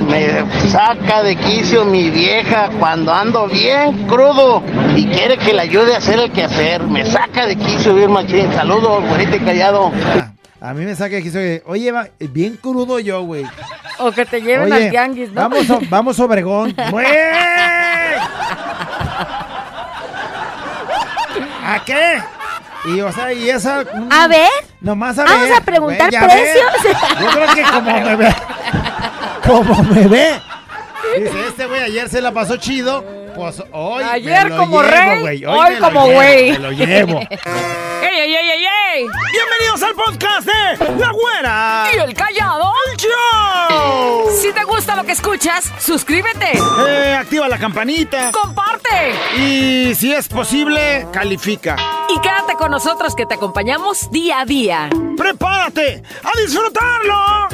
Me saca de quicio mi vieja cuando ando bien crudo y quiere que le ayude a hacer el quehacer. Me saca de quicio bien machín. Saludos, güerito callado. A mí me saca de quicio oye, va, bien crudo yo, güey. O que te lleven Oye, al tianguis, ¿no? Vamos, a- vamos Obregón. ¡Güey! ¿A qué? Y, o sea, y esa... mm, A ver. Nomás a Vamos ver. a preguntar güey, ya ves. precios. Yo creo que como. Como me ve. Dice, este güey ayer se la pasó chido. Pues hoy me Ayer lo como llevo, rey, güey. hoy me lo como llevo, güey. Me lo llevo. ¡Ey, ey, ey, ey, ey! Bienvenidos al podcast de La Güera. ¿Y el callado? ¡Show! Si te gusta lo que escuchas, suscríbete, Eh, activa la campanita. comparte Y si es posible, califica. y quédate con nosotros que te acompañamos día a día. ¡Prepárate a disfrutarlo!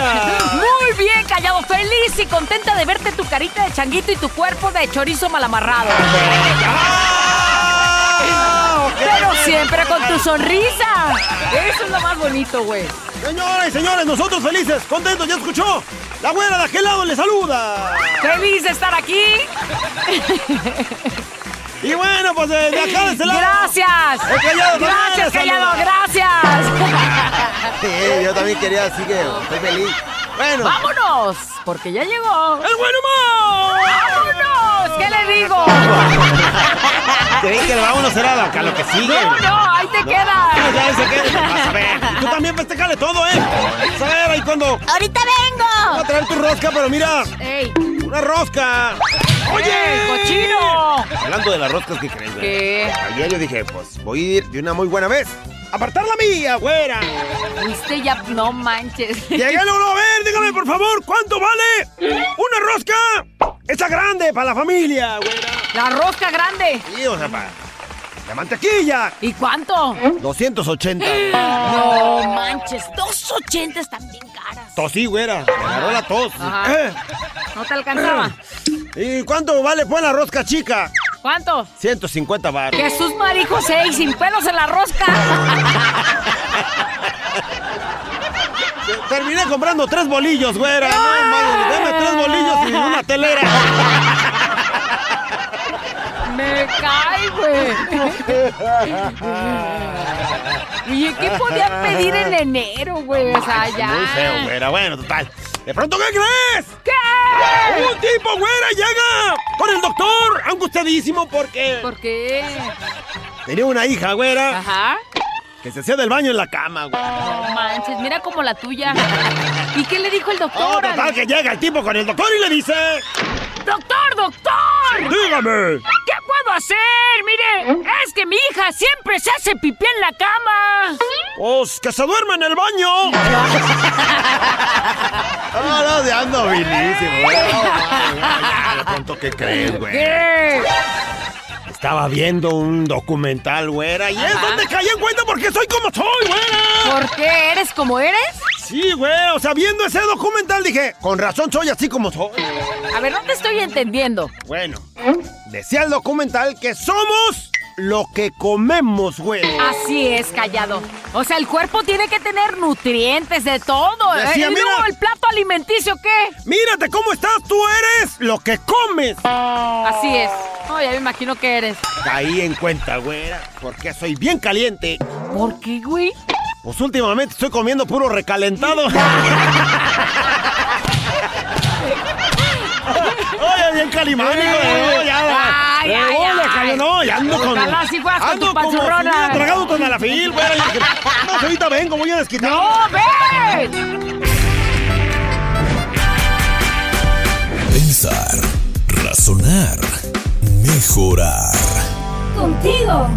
Güeyita? Muy bien, callado. Feliz y contenta de verte tu carita de changuito y tu cuerpo de chorizo mal amarrado. Ah. Pero siempre con tu sonrisa. Eso es lo más bonito, güey. Señoras y señores, nosotros felices, contentos, ya escuchó. La güera de aquel lado le saluda. Feliz de estar aquí. Y bueno, pues de, de acá de este lado. Gracias. El Callado Gracias, Callado. Gracias. Sí, yo también quería, así que estoy feliz. Bueno, Vámonos, porque ya llegó. ¡El buen humor! ¡Vámonos! ¿Qué le digo? Creí que le vámonos era la- a lo que sigue. No, no, ahí te Ah, queda. ya se queda. Vas a ver. Tú también festejale todo, ¿eh? Vas a ver ahí cuando. ¡Ahorita Voy a vengo! traer tu rosca, pero mira, ¡Ey! una rosca. ¡Oye! ¡Ey, cochino! hablando de las roscas que crees, güey. ¿Qué? Ayer yo dije, pues voy a ir de una muy buena vez. ¡Apartar la mía, güera! Viste ya, no manches. Llegué luego, a ver, dígame por favor, ¿cuánto vale una rosca? Esa grande para la familia, güera. La rosca grande. Sí, o sea, para la mantequilla. ¿Y cuánto? 280. No manches, 2.80 están bien caras. Tosí, güera. Me agarró la tos. Eh, ¿No te alcanzaba? ¿Y cuánto vale pues la rosca chica? ¿Cuánto? 150 bar. Jesús marijo 6 sin pelos en la rosca. Terminé comprando tres bolillos, güera. No, dame tres bolillos y una telera. Me cae, güey. Oye, ¿qué podían pedir en enero, güey? O sea, ya. Muy feo, güera. Bueno, total. ¿De pronto qué crees? ¿Qué? Un tipo, güera, llega con el doctor, angustiadísimo porque ¿Por qué? tenía una hija, güera, Ajá. que se hacía del baño en la cama, güey. No manches, mira como la tuya. ¿Y qué le dijo el Oh, doctor? total, que llega el tipo con el doctor y le dice... ¡Doctor, doctor! ¡Dígame! ¿Qué puedo hacer? Mire, es que mi hija siempre se hace pipí en la cama. Pues que se duerma en el baño. No, no, de ando vilísimo, güey. No, no, De pronto, ¿qué crees, güey? ¿Qué? Estaba viendo un documental, güera, y es donde caí en cuenta porque soy como soy, güera. ¿Por qué? ¿Eres como eres? Sí, güey, o sea, viendo ese documental dije, con razón soy así como soy. A ver, no te estoy entendiendo. Bueno, decía el documental que somos lo que comemos, güey. Así es, callado. O sea, el cuerpo tiene que tener nutrientes de todo. ¿eh? Decía, ¿Y luego mira. el plato alimenticio qué? Mírate cómo estás, tú eres lo que comes. Así es. No, ya me imagino que eres. Caí en cuenta, güera, porque soy bien caliente. ¿Por qué, güey? Pues últimamente estoy comiendo puro recalentado. Oye, bien calimánico, no, ya. Ay, Eh, ay, ay. no, ya ando con. Ojalá sí fueras con ando tu como si panzurrona. hubiera tragado con alafil, güera. y dije, No, ahorita vengo, voy a desquitar. ¡No, ven! Pensar, razonar, mejorar. Contigo,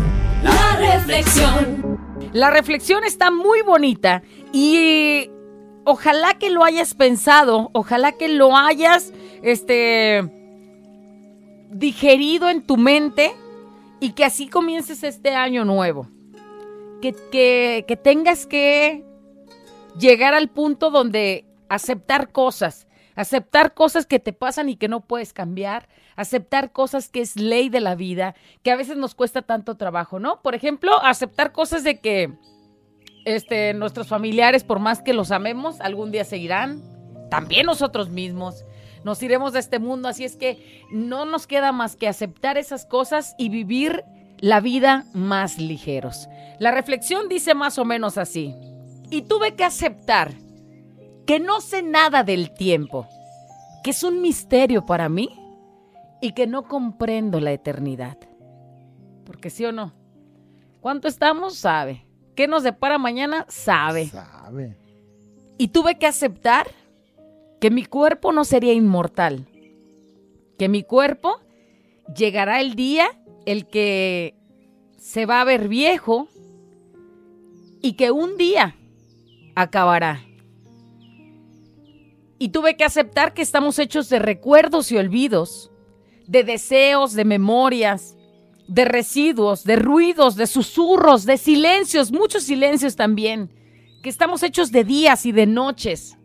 la reflexión. La reflexión está muy bonita y ojalá que lo hayas pensado, ojalá que lo hayas este digerido en tu mente y que así comiences este año nuevo. Que, que, que tengas que llegar al punto donde aceptar cosas, aceptar cosas que te pasan y que no puedes cambiar, aceptar cosas que es ley de la vida, que a veces nos cuesta tanto trabajo, ¿no? Por ejemplo, aceptar cosas de que este, nuestros familiares, por más que los amemos, algún día se irán, también nosotros mismos. Nos iremos de este mundo, así es que no nos queda más que aceptar esas cosas y vivir la vida más ligeros. La reflexión dice más o menos así. Y tuve que aceptar que no sé nada del tiempo, que es un misterio para mí y que no comprendo la eternidad. Porque sí o no, ¿cuánto estamos? Sabe. ¿Qué nos depara mañana? Sabe. Sabe. Y tuve que aceptar que mi cuerpo no sería inmortal. Que mi cuerpo llegará el día el que se va a ver viejo y que un día acabará. Y tuve que aceptar que estamos hechos de recuerdos y olvidos, de deseos, de memorias, de residuos, de ruidos, de susurros, de silencios, muchos silencios también, que estamos hechos de días y de noches,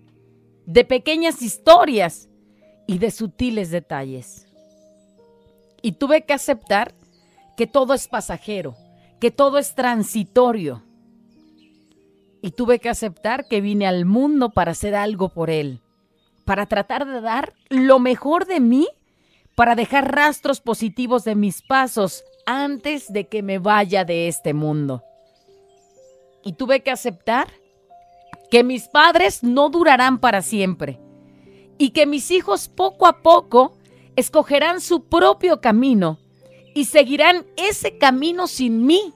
de pequeñas historias y de sutiles detalles. Y tuve que aceptar que todo es pasajero, que todo es transitorio. Y tuve que aceptar que vine al mundo para hacer algo por él, para tratar de dar lo mejor de mí, para dejar rastros positivos de mis pasos antes de que me vaya de este mundo. Y tuve que aceptar que mis padres no durarán para siempre y que mis hijos poco a poco escogerán su propio camino y seguirán ese camino sin mí.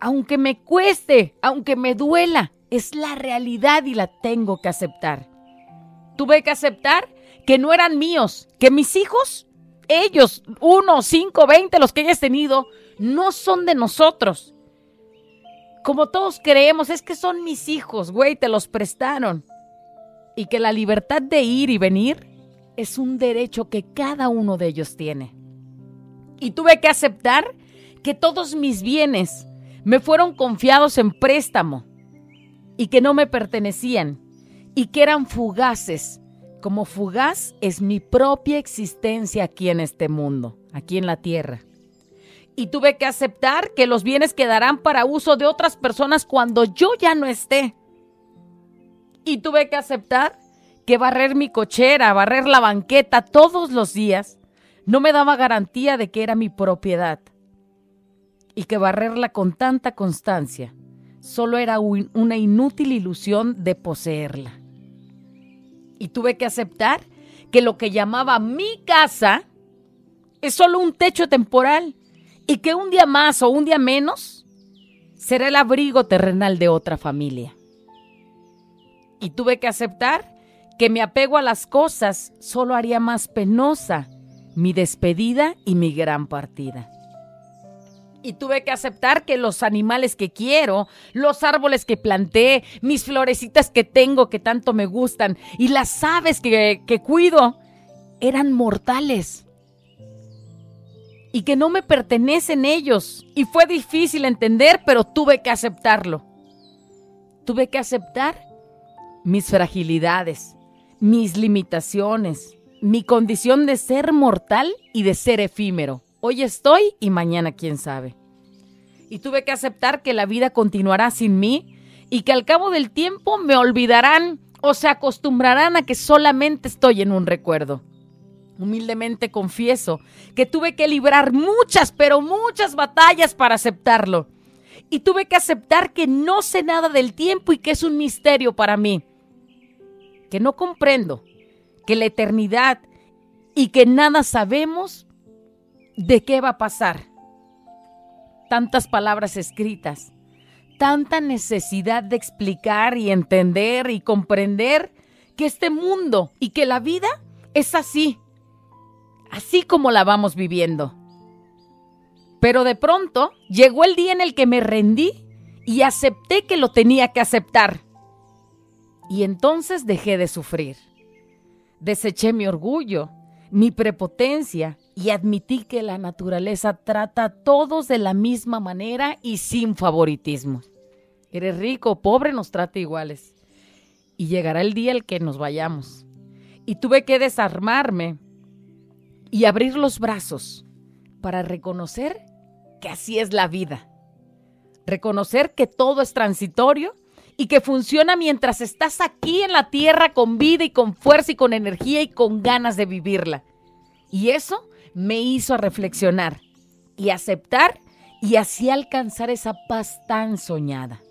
Aunque me cueste, aunque me duela, es la realidad y la tengo que aceptar. Tuve que aceptar que no eran míos, que mis hijos, ellos, uno, cinco, veinte, los que hayas tenido, no son de nosotros. Como todos creemos, es que son mis hijos, güey, te los prestaron. Y que la libertad de ir y venir es un derecho que cada uno de ellos tiene. Y tuve que aceptar que todos mis bienes me fueron confiados en préstamo y que no me pertenecían y que eran fugaces, como fugaz es mi propia existencia aquí en este mundo, aquí en la tierra. Y tuve que aceptar que los bienes quedarán para uso de otras personas cuando yo ya no esté. Y tuve que aceptar que barrer mi cochera, barrer la banqueta todos los días, no me daba garantía de que era mi propiedad. Y que barrerla con tanta constancia solo era un- una inútil ilusión de poseerla. Y tuve que aceptar que lo que llamaba mi casa es solo un techo temporal y que un día más o un día menos será el abrigo terrenal de otra familia. Y tuve que aceptar que mi apego a las cosas solo haría más penosa mi despedida y mi gran partida. Y tuve que aceptar que los animales que quiero, los árboles que planté, mis florecitas que tengo que tanto me gustan y las aves que, que cuido, eran mortales. Y que no me pertenecen ellos. Y fue difícil entender, pero tuve que aceptarlo. Tuve que aceptar mis fragilidades, mis limitaciones, mi condición de ser mortal y de ser efímero. Hoy estoy y mañana quién sabe. Y tuve que aceptar que la vida continuará sin mí y que al cabo del tiempo me olvidarán o se acostumbrarán a que solamente estoy en un recuerdo. Humildemente confieso que tuve que librar muchas, pero muchas batallas para aceptarlo. Y tuve que aceptar que no sé nada del tiempo y que es un misterio para mí. Que no comprendo que la eternidad y que nada sabemos de qué va a pasar. Tantas palabras escritas, tanta necesidad de explicar y entender y comprender que este mundo y que la vida es así, así como la vamos viviendo. Pero de pronto llegó el día en el que me rendí y acepté que lo tenía que aceptar. Y entonces dejé de sufrir. Deseché mi orgullo, mi prepotencia y admití que la naturaleza trata a todos de la misma manera y sin favoritismo. Eres rico o pobre, nos trata iguales. Y llegará el día el que nos vayamos. Y tuve que desarmarme y abrir los brazos para reconocer que así es la vida. Reconocer que todo es transitorio y que funciona mientras estás aquí en la tierra con vida y con fuerza y con energía y con ganas de vivirla. Y eso me hizo reflexionar y aceptar y así alcanzar esa paz tan soñada.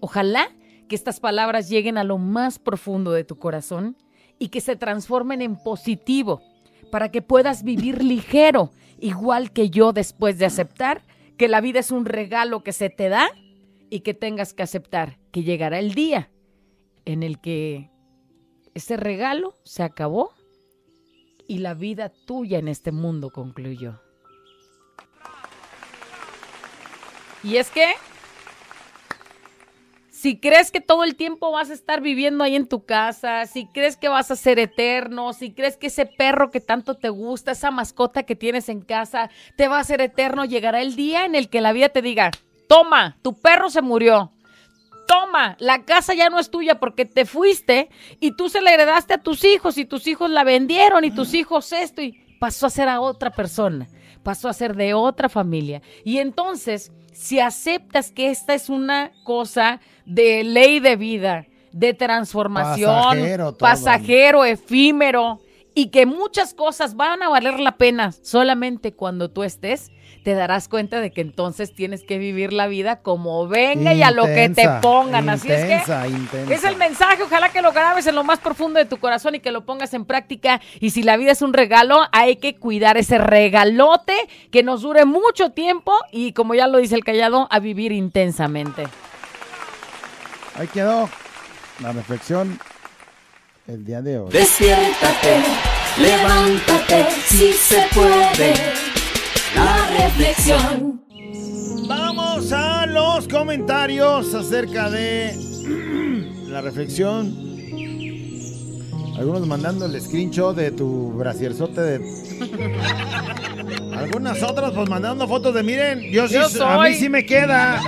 Ojalá que estas palabras lleguen a lo más profundo de tu corazón y que se transformen en positivo para que puedas vivir ligero, igual que yo después de aceptar que la vida es un regalo que se te da y que tengas que aceptar que llegará el día en el que ese regalo se acabó y la vida tuya en este mundo concluyó. Y es que si crees que todo el tiempo vas a estar viviendo ahí en tu casa, si crees que vas a ser eterno, si crees que ese perro que tanto te gusta, esa mascota que tienes en casa, te va a ser eterno, llegará el día en el que la vida te diga, toma, tu perro se murió. Toma, la casa ya no es tuya porque te fuiste y tú se la heredaste a tus hijos y tus hijos la vendieron y tus hijos esto y pasó a ser a otra persona, pasó a ser de otra familia. Y entonces, si aceptas que esta es una cosa de ley de vida, de transformación, Pasajero efímero, y que muchas cosas van a valer la pena solamente cuando tú estés, te darás cuenta de que entonces tienes que vivir la vida como venga y a lo que te Intensa, pongan. Así es que intensa. es el mensaje, ojalá que lo grabes en lo más profundo de tu corazón y que lo pongas en práctica. Y si la vida es un regalo, hay que cuidar ese regalote que nos dure mucho tiempo y como ya lo dice el callado, a vivir intensamente. Ahí quedó la reflexión el día de hoy. Despiértate, levántate, si se puede. La reflexión. Vamos a los comentarios acerca de la reflexión. Algunos mandando el screenshot de tu brasierzote de... Algunas otras pues mandando fotos de miren, yo sí, Yo a mí soy. sí me queda.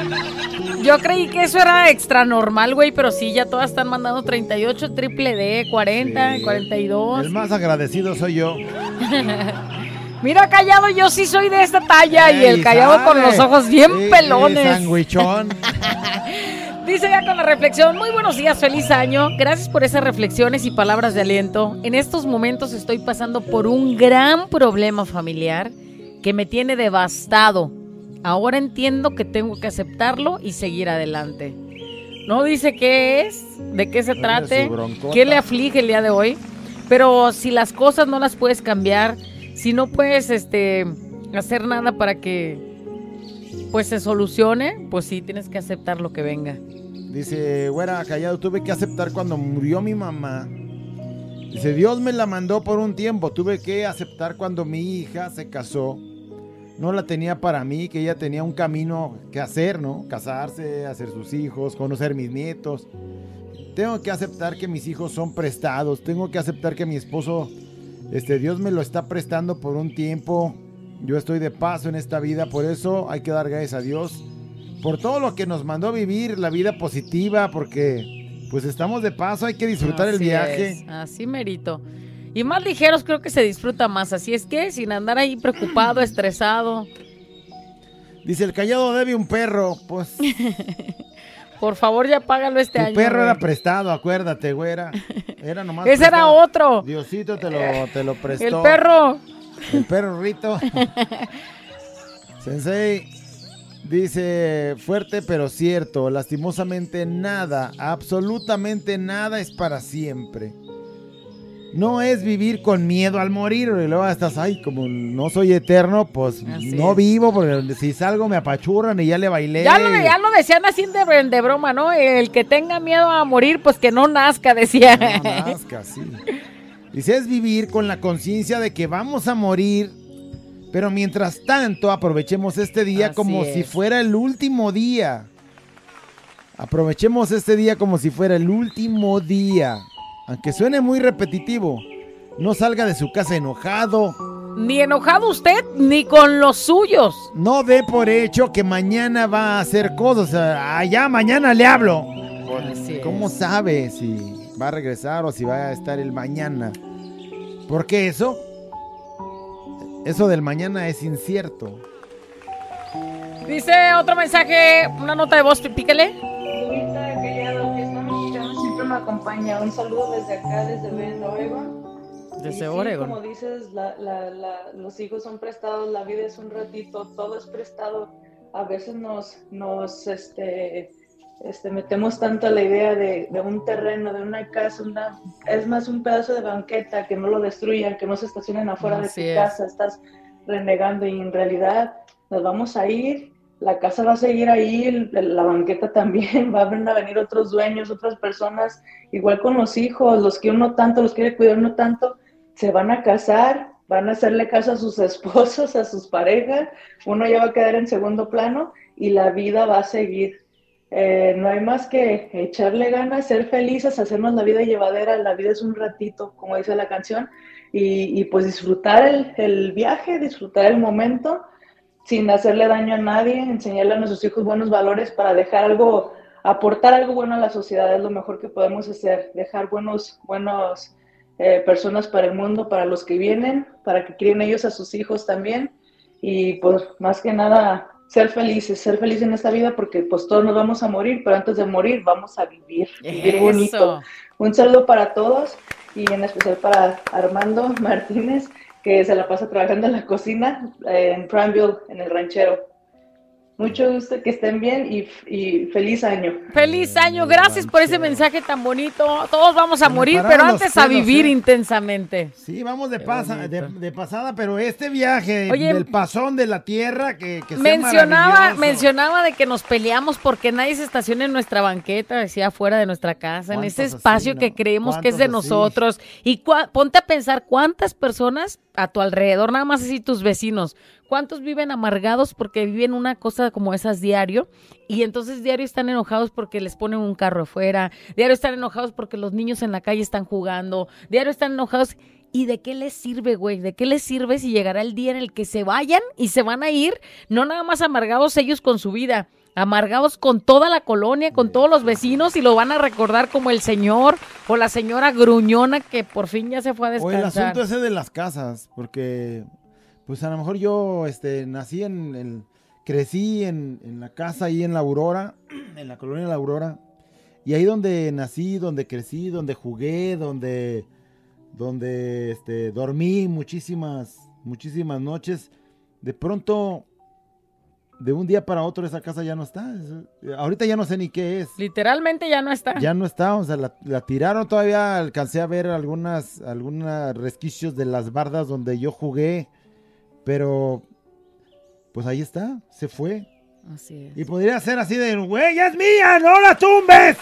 Yo creí que eso era extra normal, güey, pero sí, ya todas están mandando 38, triple D, 40, Sí. 42. El más agradecido soy yo. Mira, callado, yo sí soy de esta talla y el callado con los ojos bien sí, pelones. Sandwichón. Dice ya con la reflexión, muy buenos días, feliz año. Gracias por esas reflexiones y palabras de aliento. En estos momentos estoy pasando por un gran problema familiar que me tiene devastado. Ahora entiendo que tengo que aceptarlo y seguir adelante. No dice qué es, de qué se trate, qué le aflige el día de hoy. Pero si las cosas no las puedes cambiar, si no puedes este, hacer nada para que pues se solucione, pues sí, tienes que aceptar lo que venga. Dice, güera, callado, tuve que aceptar cuando murió mi mamá. Dice, Dios me la mandó por un tiempo. Tuve que aceptar cuando mi hija se casó. No la tenía para mí, que ella tenía un camino que hacer, ¿no? Casarse, hacer sus hijos, conocer mis nietos. Tengo que aceptar que mis hijos son prestados. Tengo que aceptar que mi esposo, este, Dios me lo está prestando por un tiempo. Yo estoy de paso en esta vida, por eso hay que dar gracias a Dios por todo lo que nos mandó a vivir, la vida positiva, porque pues estamos de paso, hay que disfrutar el viaje. es, así merito. Y más ligeros creo que se disfruta más. Así es que sin andar ahí preocupado, estresado. Dice el callado debe un perro, pues Por favor, ya págalo este Tu año. perro era prestado, acuérdate, güera. Era nomás Ese era otro. Diosito te lo, te lo prestó. El perro. El perro Rito. Sensei dice, fuerte pero cierto, lastimosamente nada, absolutamente nada es para siempre. No es vivir con miedo al morir, y luego estás, ay, como no soy eterno, pues Así no es. vivo, porque si salgo me apachurran y ya le bailé. Ya lo, ya lo decían así de, de broma, ¿no? El que tenga miedo a morir, pues que no nazca, decía. No nazca, sí. Dice, es vivir con la conciencia de que vamos a morir, pero mientras tanto aprovechemos este día Así como es. si fuera el último día. Aprovechemos este día como si fuera el último día. Aunque suene muy repetitivo, no salga de su casa enojado. Ni enojado usted, ni con los suyos. No dé por hecho que mañana va a hacer cosas. Sea, ah, mañana le hablo. Así es. ¿Cómo sabe si va a regresar o si va a estar el mañana? Porque eso, eso del mañana es incierto. Dice otro mensaje, una nota de voz, píquele. Callado, que siempre me acompaña. Un saludo desde acá, desde Bend, Oregon. Desde sí, Oregon. Como dices, la- la- la- los hijos son prestados, la vida es un ratito, todo es prestado. A veces nos, nos este, este, metemos tanto a la idea de, de un terreno, de una casa, una, es más un pedazo de banqueta, que no lo destruyan, que no se estacionen afuera Así de tu es. casa, estás renegando y en realidad nos vamos a ir, la casa va a seguir ahí, la banqueta también, van a venir otros dueños, otras personas, igual con los hijos, los que uno tanto, los quiere cuidar uno tanto, se van a casar, van a hacerle caso a sus esposos, a sus parejas, uno ya va a quedar en segundo plano y la vida va a seguir. Eh, no hay más que echarle ganas, ser felices, hacernos la vida llevadera, la vida es un ratito, como dice la canción, y, pues disfrutar el, el viaje, disfrutar el momento sin hacerle daño a nadie, enseñarle a nuestros hijos buenos valores para dejar algo, aportar algo bueno a la sociedad, es lo mejor que podemos hacer, dejar buenos, buenos eh, personas para el mundo, para los que vienen, para que críen ellos a sus hijos también, y pues más que nada ser felices, ser felices en esta vida porque pues todos nos vamos a morir, pero antes de morir vamos a vivir, vivir bonito. Un saludo para todos y en especial para Armando Martínez, que se la pasa trabajando en la cocina eh, en Prineville, en el ranchero. Mucho gusto, que estén bien y, y feliz año. Feliz año, gracias por ese mensaje tan bonito. Todos vamos a morir, pero antes a vivir ¿eh? intensamente. Sí, vamos de, pasa, de, pasada, pero este viaje Oye, del pasón de la tierra que, que Mencionaba, mencionaba de que nos peleamos porque nadie se estaciona en nuestra banqueta, decía afuera de nuestra casa, en ¿Cuántos ese así, espacio no? que creemos que es de nosotros. Y cua- ponte a pensar cuántas personas a tu alrededor, nada más así tus vecinos, cuántos viven amargados porque viven una cosa como esas diario y entonces diario están enojados porque les ponen un carro afuera, diario están enojados porque los niños en la calle están jugando, diario están enojados. ¿Y de qué les sirve, güey? ¿De qué les sirve si llegará el día en el que se vayan y se van a ir? No nada más amargados ellos con su vida, amargados con toda la colonia, con todos los vecinos y lo van a recordar como el señor o la señora gruñona que por fin ya se fue a O el descansar. asunto ese de las casas, porque pues a lo mejor yo este, nací en el, crecí en, en la casa ahí en la Aurora, en la colonia de la Aurora, y ahí donde nací, donde crecí, donde jugué, donde, donde este, dormí muchísimas, muchísimas noches, de pronto, de un día para otro esa casa ya no está. Es- ahorita ya no sé ni qué es. Literalmente ya no está. Ya no está, o sea, la, la tiraron todavía, alcancé a ver algunas, algunas resquicios de las bardas donde yo jugué, pero pues ahí está, se fue. Así es. Y podría ser así de, güey, ya es mía, no la tumbes.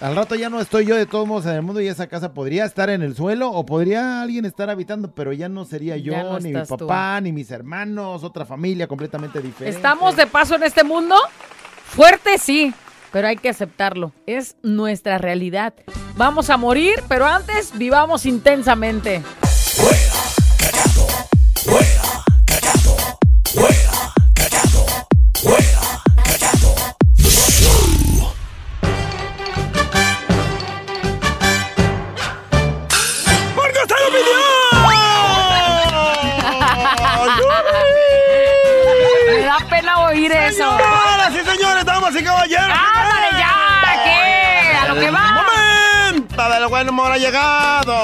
Al rato ya no estoy yo de todos modos en el mundo y esa casa podría estar en el suelo o podría alguien estar habitando, pero ya no sería yo, no ni mi tú. papá, ni mis hermanos, otra familia completamente diferente. ¿Estamos de paso en este mundo? Fuerte sí, pero hay que aceptarlo. Es nuestra realidad. Vamos a morir, pero antes vivamos intensamente. Fuera, callado. Fuera, callado. Fuera, callado. The show. ¡Porque está la opinión! Me da pena oír eso. ¡Señoras y señores, damas y caballeros! ¡Ándale ya! ¡eh! ¿Qué? ¡A lo que va! ¡Momento del buen humor ha llegado!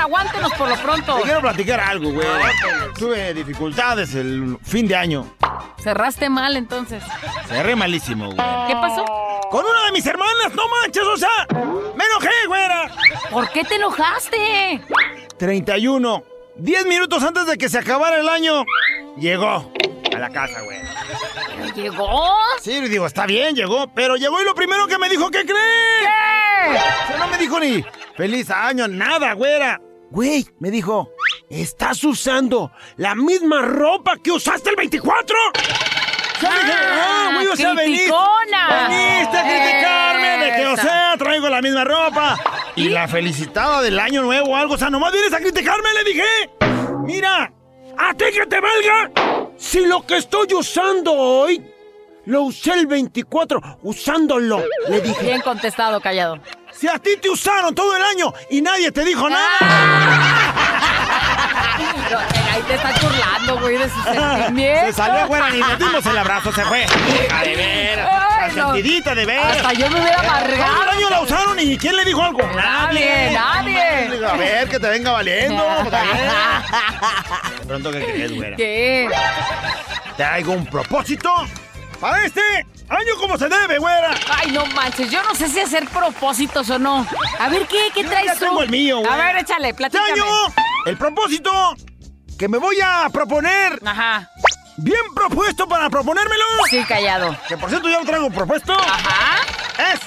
Aguántenos por lo pronto. Te quiero platicar algo, güey. Tuve dificultades el fin de año. Cerraste mal entonces. Cerré malísimo, güey. ¿Qué pasó? Con una de mis hermanas, no manches, o sea, me enojé, güera. ¿Por qué te enojaste? 31. 10 minutos antes de que se acabara el año, llegó a la casa, güey. ¿Llegó? Sí, digo, está bien, llegó, pero llegó y lo primero que me dijo, ¿qué crees? ¿Qué? O sea, no me dijo ni feliz año, nada, güera. Güey, me dijo, ¿estás usando la misma ropa que usaste el 24? Yo dije, ah, güey, o sea, veniste a criticarme de que, o sea, traigo la misma ropa. Y la felicitada del año nuevo o algo, o sea, nomás vienes a criticarme, le dije. Mira, a ti que te valga. Si lo que estoy usando hoy, lo usé el 24, usándolo, le dije. Bien contestado, callado. Si a ti te usaron todo el año y nadie te dijo nada. Ahí te estás burlando, güey, de sus sentimientos. Se salió fuera, ni nos dimos el abrazo, se fue. De veras. Ay, La no. sentidita de veras. Hasta yo me hubiera Todo amargado. el año la usaron y ¿quién le dijo algo? Nadie, nadie. A ver, que te venga valiendo. De pronto, ¿qué crees, güera? ¿Qué? Traigo un propósito para este año como se debe, güera. Ay, no manches, yo no sé si hacer propósitos o no. A ver, ¿qué? ¿Qué Yo traes ya tú? tengo el mío, güey. A ver, échale, Este platícame. año, el propósito que me voy a proponer, Ajá. bien propuesto para proponérmelo, Sí, callado. que por cierto ya lo traigo propuesto, Ajá. es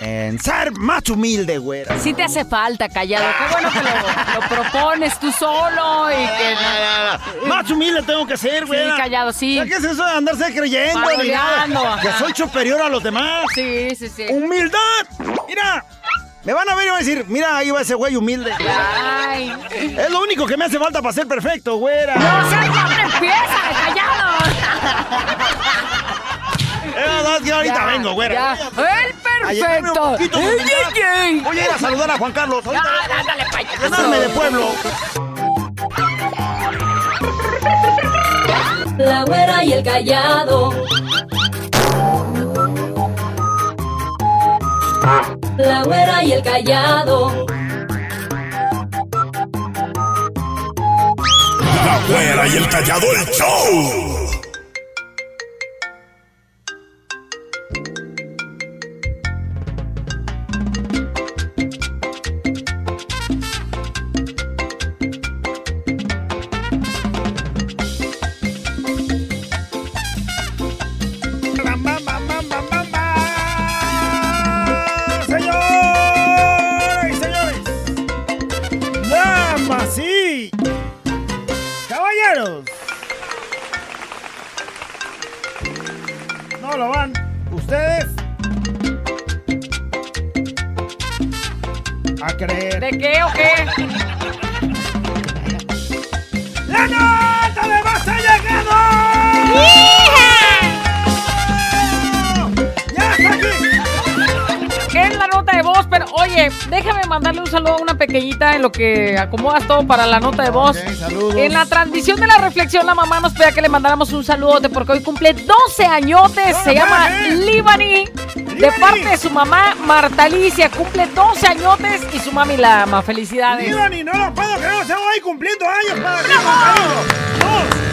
en ser más humilde, güera. Sí te hace falta, callado. Qué bueno que lo, lo propones tú solo y que... Más humilde tengo que ser, Sí, güey. callado, sí. ¿Qué es eso de andarse creyendo? ni nada? Que soy superior a los demás. Sí, sí, sí. ¡Humildad! Mira, me van a ver y van a decir, mira, ahí va ese güey humilde. Ay. Es lo único que me hace falta para ser perfecto, güera. No seas empieza, callado. Que ahorita Ya, vengo, güera. ya. El perfecto. ey, ey. Voy a ir a saludar a Juan Carlos. Ya, Ahorita ándale, payaso. llenarme de pueblo. La güera y el callado. La güera y el callado. La güera y el callado el show. Pequeñita en lo que acomodas todo para la nota de voz. En la transmisión de la reflexión, la mamá nos pedía que le mandáramos un saludote porque hoy cumple 12 añotes. Se ¡No, llama! Libani. De ¡Libani! parte de su mamá, Marta Alicia. Cumple 12 añotes y su mami la ama. Felicidades. Ivani, no lo puedo creer, estamos ahí cumpliendo años para ti,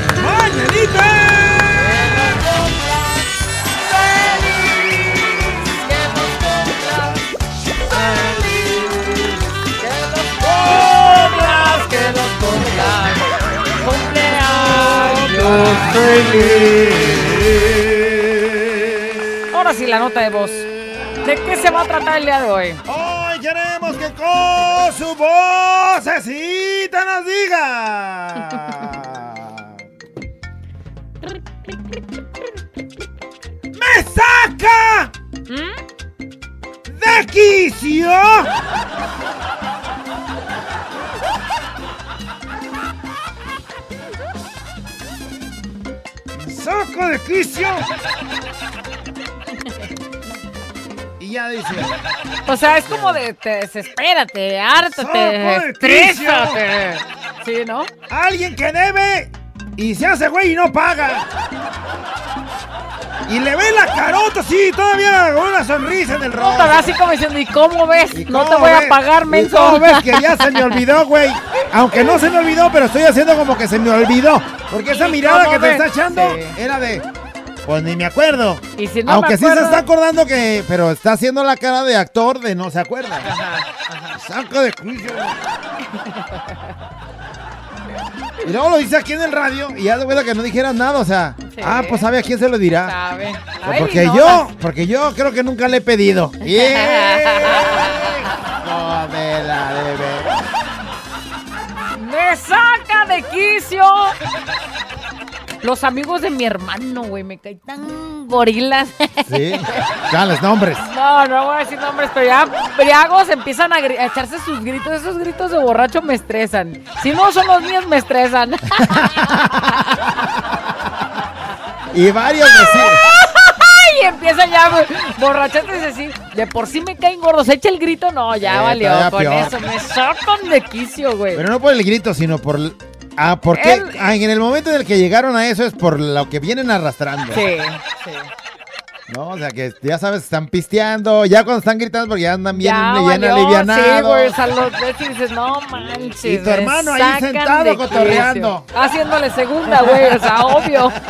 cumplan. Cumpleaños Ahora sí, la nota de voz. ¿De qué se va a tratar el día de hoy? Hoy queremos que con su vocecita nos diga. ¡Me saca ¿Mm? de quicio! Saca de quicio! Y ya dice, O sea, es como de te desespérate, hártate, estrésate. Sí, ¿no? Alguien que debe y se hace güey y no paga. Y le ve la carota, sí, todavía con una sonrisa en el rostro. te así como diciendo, ¿y cómo ves? ¿Y No te cómo voy a pagar, ¿Y menso. cómo ves que ya se me olvidó, güey? Aunque no se me olvidó, pero estoy haciendo como que se me olvidó. Porque esa ¿Y mirada que te está echando Sí. era de. Pues ni me acuerdo. Y si no Aunque me sí se está acordando que. Pero está haciendo la cara de actor de no se acuerda. Saco de juicio. Y luego lo dice aquí en el radio y ya de vuelta que no dijeras nada, o sea, Sí. ah, pues sabe a quién se lo dirá. Sabe. Ay, porque no, yo, porque yo creo que nunca le he pedido. ¡Yeah! Jodela, de veras. ¡Me saca de quicio! Los amigos de mi hermano, güey, me caen tan gorilas. Sí, dales nombres. No, no voy a decir nombres, pero ya briagos empiezan a, echarse sus gritos. Esos gritos de borracho me estresan. Si no son los míos, me estresan. Y varios decían. y empiezan ya güey, borrachetes así. De por sí me caen gordos. Echa el grito, no, ya Eh, valió. Con peor. eso me sacan de quicio, güey. Pero no por el grito, sino por. Ah, porque Él- ah, en el momento en el que llegaron a eso es por lo que vienen arrastrando. Sí, sí. ¿No? O sea que ya sabes, están pisteando, ya cuando están gritando porque ya andan bien, ya bien alivianados. Sí, güey, o sea, los y dices, no manches. Y tu hermano ahí sentado cotorreando. Haciéndole segunda, güey, o sea, obvio.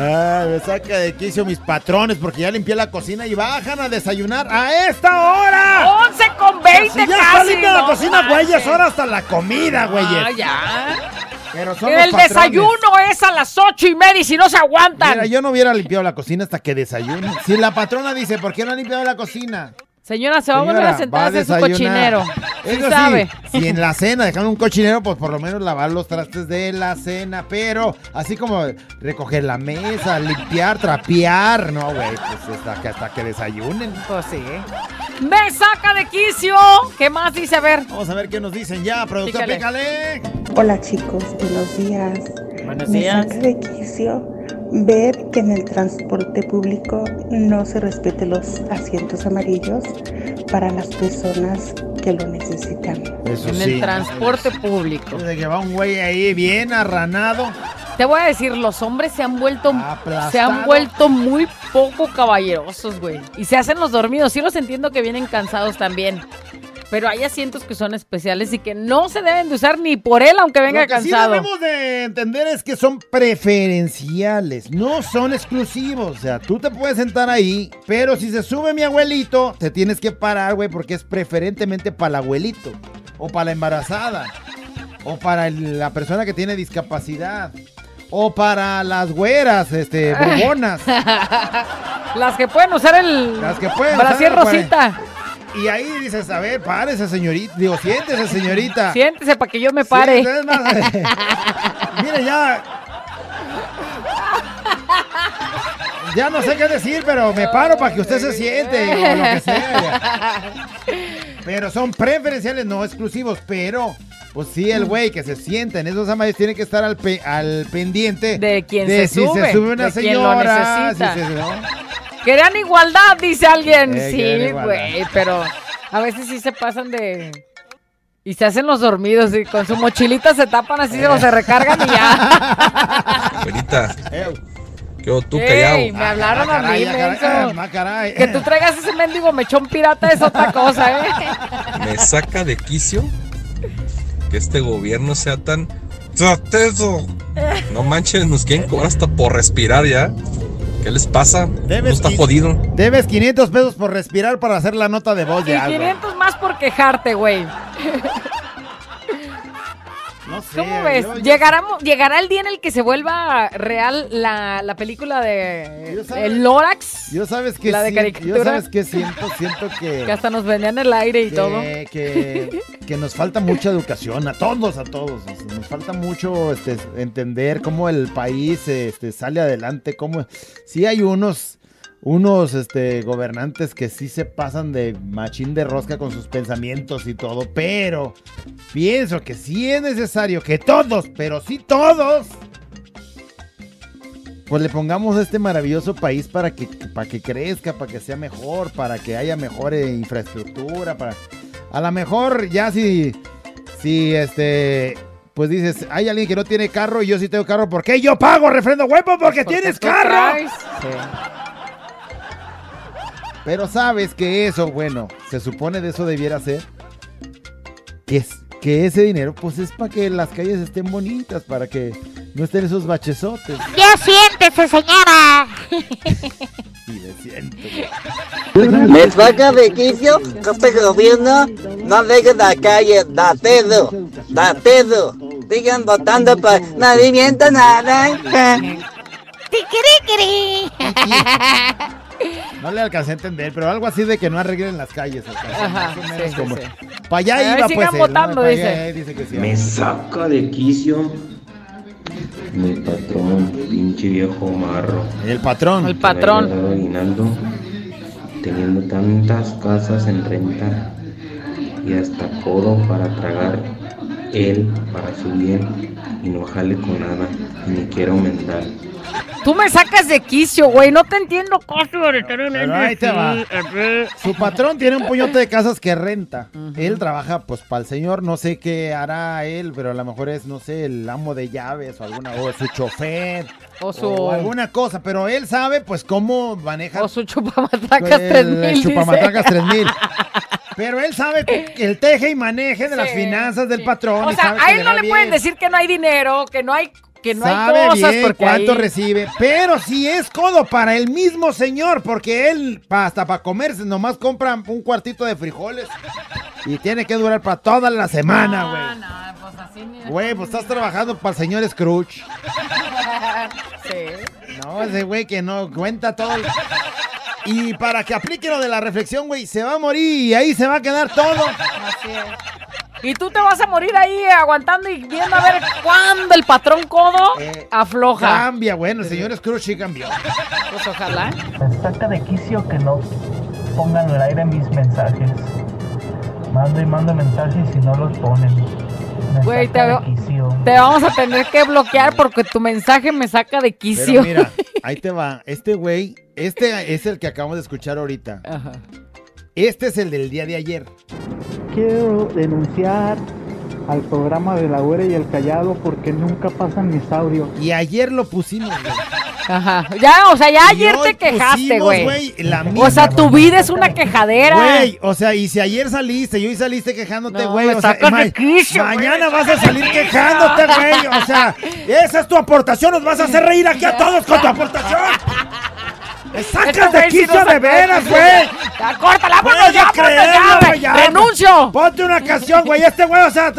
Ay, me saca de quicio mis patrones porque ya limpié la cocina y bajan a desayunar a esta hora. 11 con 20 Si ya casi. está limpia la no cocina, güey, es manches. hora hasta la comida, güeyes. Ah, ya. Pero son los el desayuno es a las ocho y media y si no se aguantan. Mira, yo no hubiera limpiado la cocina hasta que desayune. Si la patrona dice, ¿por qué no ha limpiado la cocina? Señora, se va a volver Señora, a sentar a su cochinero. Sí Eso sí, sabe. si en la cena dejan un cochinero, pues por lo menos lavar los trastes de la cena. Pero así como recoger la mesa, limpiar, trapear. No, güey, pues hasta que, hasta que desayunen. Pues sí. Me saca de quicio. ¿Qué más dice? A ver. Vamos a ver qué nos dicen ya, productor, Pícale. pícale. Hola chicos, buenos días. Buenos Me saca de quicio ver que en el transporte público no se respete los asientos amarillos para las personas que lo necesitan. Eso En sí. el transporte público. De que va un güey ahí bien arranado. Te voy a decir, los hombres se han vuelto Aplastado. se han vuelto muy poco caballerosos, güey. Y se hacen los dormidos. Sí los entiendo que vienen cansados también. Pero hay asientos que son especiales y que no se deben de usar ni por él aunque venga Lo que sí cansado. debemos de entender es que son preferenciales, no son exclusivos. O sea, tú te puedes sentar ahí, pero si se sube mi abuelito, te tienes que parar, güey, porque es preferentemente para el abuelito, o para la embarazada, o para el- la persona que tiene discapacidad, o para las güeras, este, brujonas. Las que pueden usar el Las que pueden brasier usar, pues. rosita. Y ahí dices, a ver, párese, señorita. Digo, siéntese, señorita. Siéntese para que yo me pare. Sí, es más, mire, ya. Ya no sé qué decir, pero me paro para que usted se siente o lo que sea. Pero son preferenciales, no exclusivos, pero. Pues sí, el güey que se sienta en esos amarillos tiene que estar al, pe- al pendiente De quien de se si sube, se sube una de quien lo señora. si necesita. se- ¿no? Querían igualdad, dice alguien. Eh, sí, güey, pero a veces sí se pasan de... Y se hacen los dormidos y con su mochilita se tapan así o se recargan y ya. Abuelita, Eh, ¿qué hubo tú Ey, callado? me hablaron a caray, mí, ah, ah, caray. Que tú traigas ese mendigo mechón pirata es otra cosa, ¿eh? Me saca de quicio que este gobierno sea tan trateso. No manches, nos quieren cobrar hasta por respirar ya. ¿Qué les pasa? No Debes está jodido. Debes 500 pesos por respirar para hacer la nota de voz Y de algo. 500 más por quejarte, güey. No sé, ¿Cómo ves? yo- yo- ¿Llegará, mo- ¿Llegará el día en el que se vuelva real la, la película de sabes- El Lorax? Yo sabes que La de caricatura. Yo sabes que siento, siento que, Que hasta nos vendían el aire y que, todo. que, que nos falta mucha educación, a todos, a todos. o sea, nos falta mucho este, entender cómo el país este, sale adelante, cómo sí hay unos, unos este, gobernantes que sí se pasan de machín de rosca con sus pensamientos y todo, pero pienso que sí es necesario que todos, pero sí todos, pues le pongamos a este maravilloso país para que, para que crezca, para que sea mejor, para que haya mejor eh, infraestructura, para... A lo mejor ya si, si este, pues dices, hay alguien que no tiene carro y yo sí tengo carro. ¿Por qué yo pago refrendo huevo? Porque, tienes tú carro. traes. Pero sabes que eso, bueno, se supone de eso debiera ser. Que, es, que ese dinero, pues es para que las calles estén bonitas, para que no estén esos bachezotes. Ya siéntese, señora. Y me siento. Me saca de quicio que este gobierno no deje la calle, da pedo, da pedo. Sigan votando por movimiento naranja. Tiquiriquiri. No le alcancé a entender, pero algo así de que no arreglen las calles. Ajá, sí, sí, sí. Para allá A iba, pues. él, ¿no? votando, Pa' dice. allá, dice que sí. Me saca de quicio mi patrón, pinche viejo marro. El patrón. El patrón. Aguinaldo, teniendo tantas casas en renta y hasta codo para tragar él para su bien y no jale con nada y ni quiero aumentar. Tú me sacas de quicio, güey. No te entiendo casi Pero ahí te va. Su patrón tiene un puñote de casas que renta. Él trabaja pues para el señor, no sé qué hará él, pero a lo mejor es, no sé, el amo de llaves o alguna, o su chofer. O su- o alguna cosa, pero él sabe pues cómo maneja. O su chupamatracas el, 3000. el dice. chupamatracas 3000. Pero él sabe que el teje y maneje de las Sí, finanzas del patrón. O sea, a él no le bien. pueden decir que no hay dinero, que no hay, que no sabe hay cosas, bien porque cuánto ahí- recibe, pero si es codo para el mismo señor, porque él hasta para comerse nomás compra un cuartito de frijoles y tiene que durar para toda la semana, güey. No, pues así ni- Güey, pues estás trabajando para el señor Scrooge. Sí. No, ese güey que no cuenta todo. el- Y para que aplique lo de la reflexión, güey, se va a morir y ahí se va a quedar todo. Así es. Y tú te vas a morir ahí aguantando y viendo a ver cuándo el patrón codo afloja. Cambia, bueno, el señor Scrooge sí cambió. Pues ojalá. Me saca de quicio que no pongan al aire mis mensajes. Mando y mando mensajes y no los ponen. Me Güey, te, saca de quicio. te vamos a tener que bloquear porque tu mensaje me saca de Pero quicio. mira, ahí te va. Este güey, este es el que acabamos de escuchar ahorita. Ajá. Este es el del día de ayer. Quiero denunciar al programa de la güera y el callado porque nunca pasan mis audios. Y ayer lo pusimos, güey. Ajá. Ya, o sea, ya ayer te quejaste, güey. güey, la O sea, tu vida es una quejadera. Güey, o sea, y si ayer saliste y hoy saliste quejándote, No, güey, me o sea, ma- quicio, mañana güey, vas a salir quejándote, güey, o sea, esa es tu aportación, nos vas a hacer reír aquí a todos con tu aportación. Me sacas de quicio de veras, güey. Córtala, vámonos ya, vámonos ya, güey. ¡Renuncio! Ponte una canción, güey, este güey, o sea,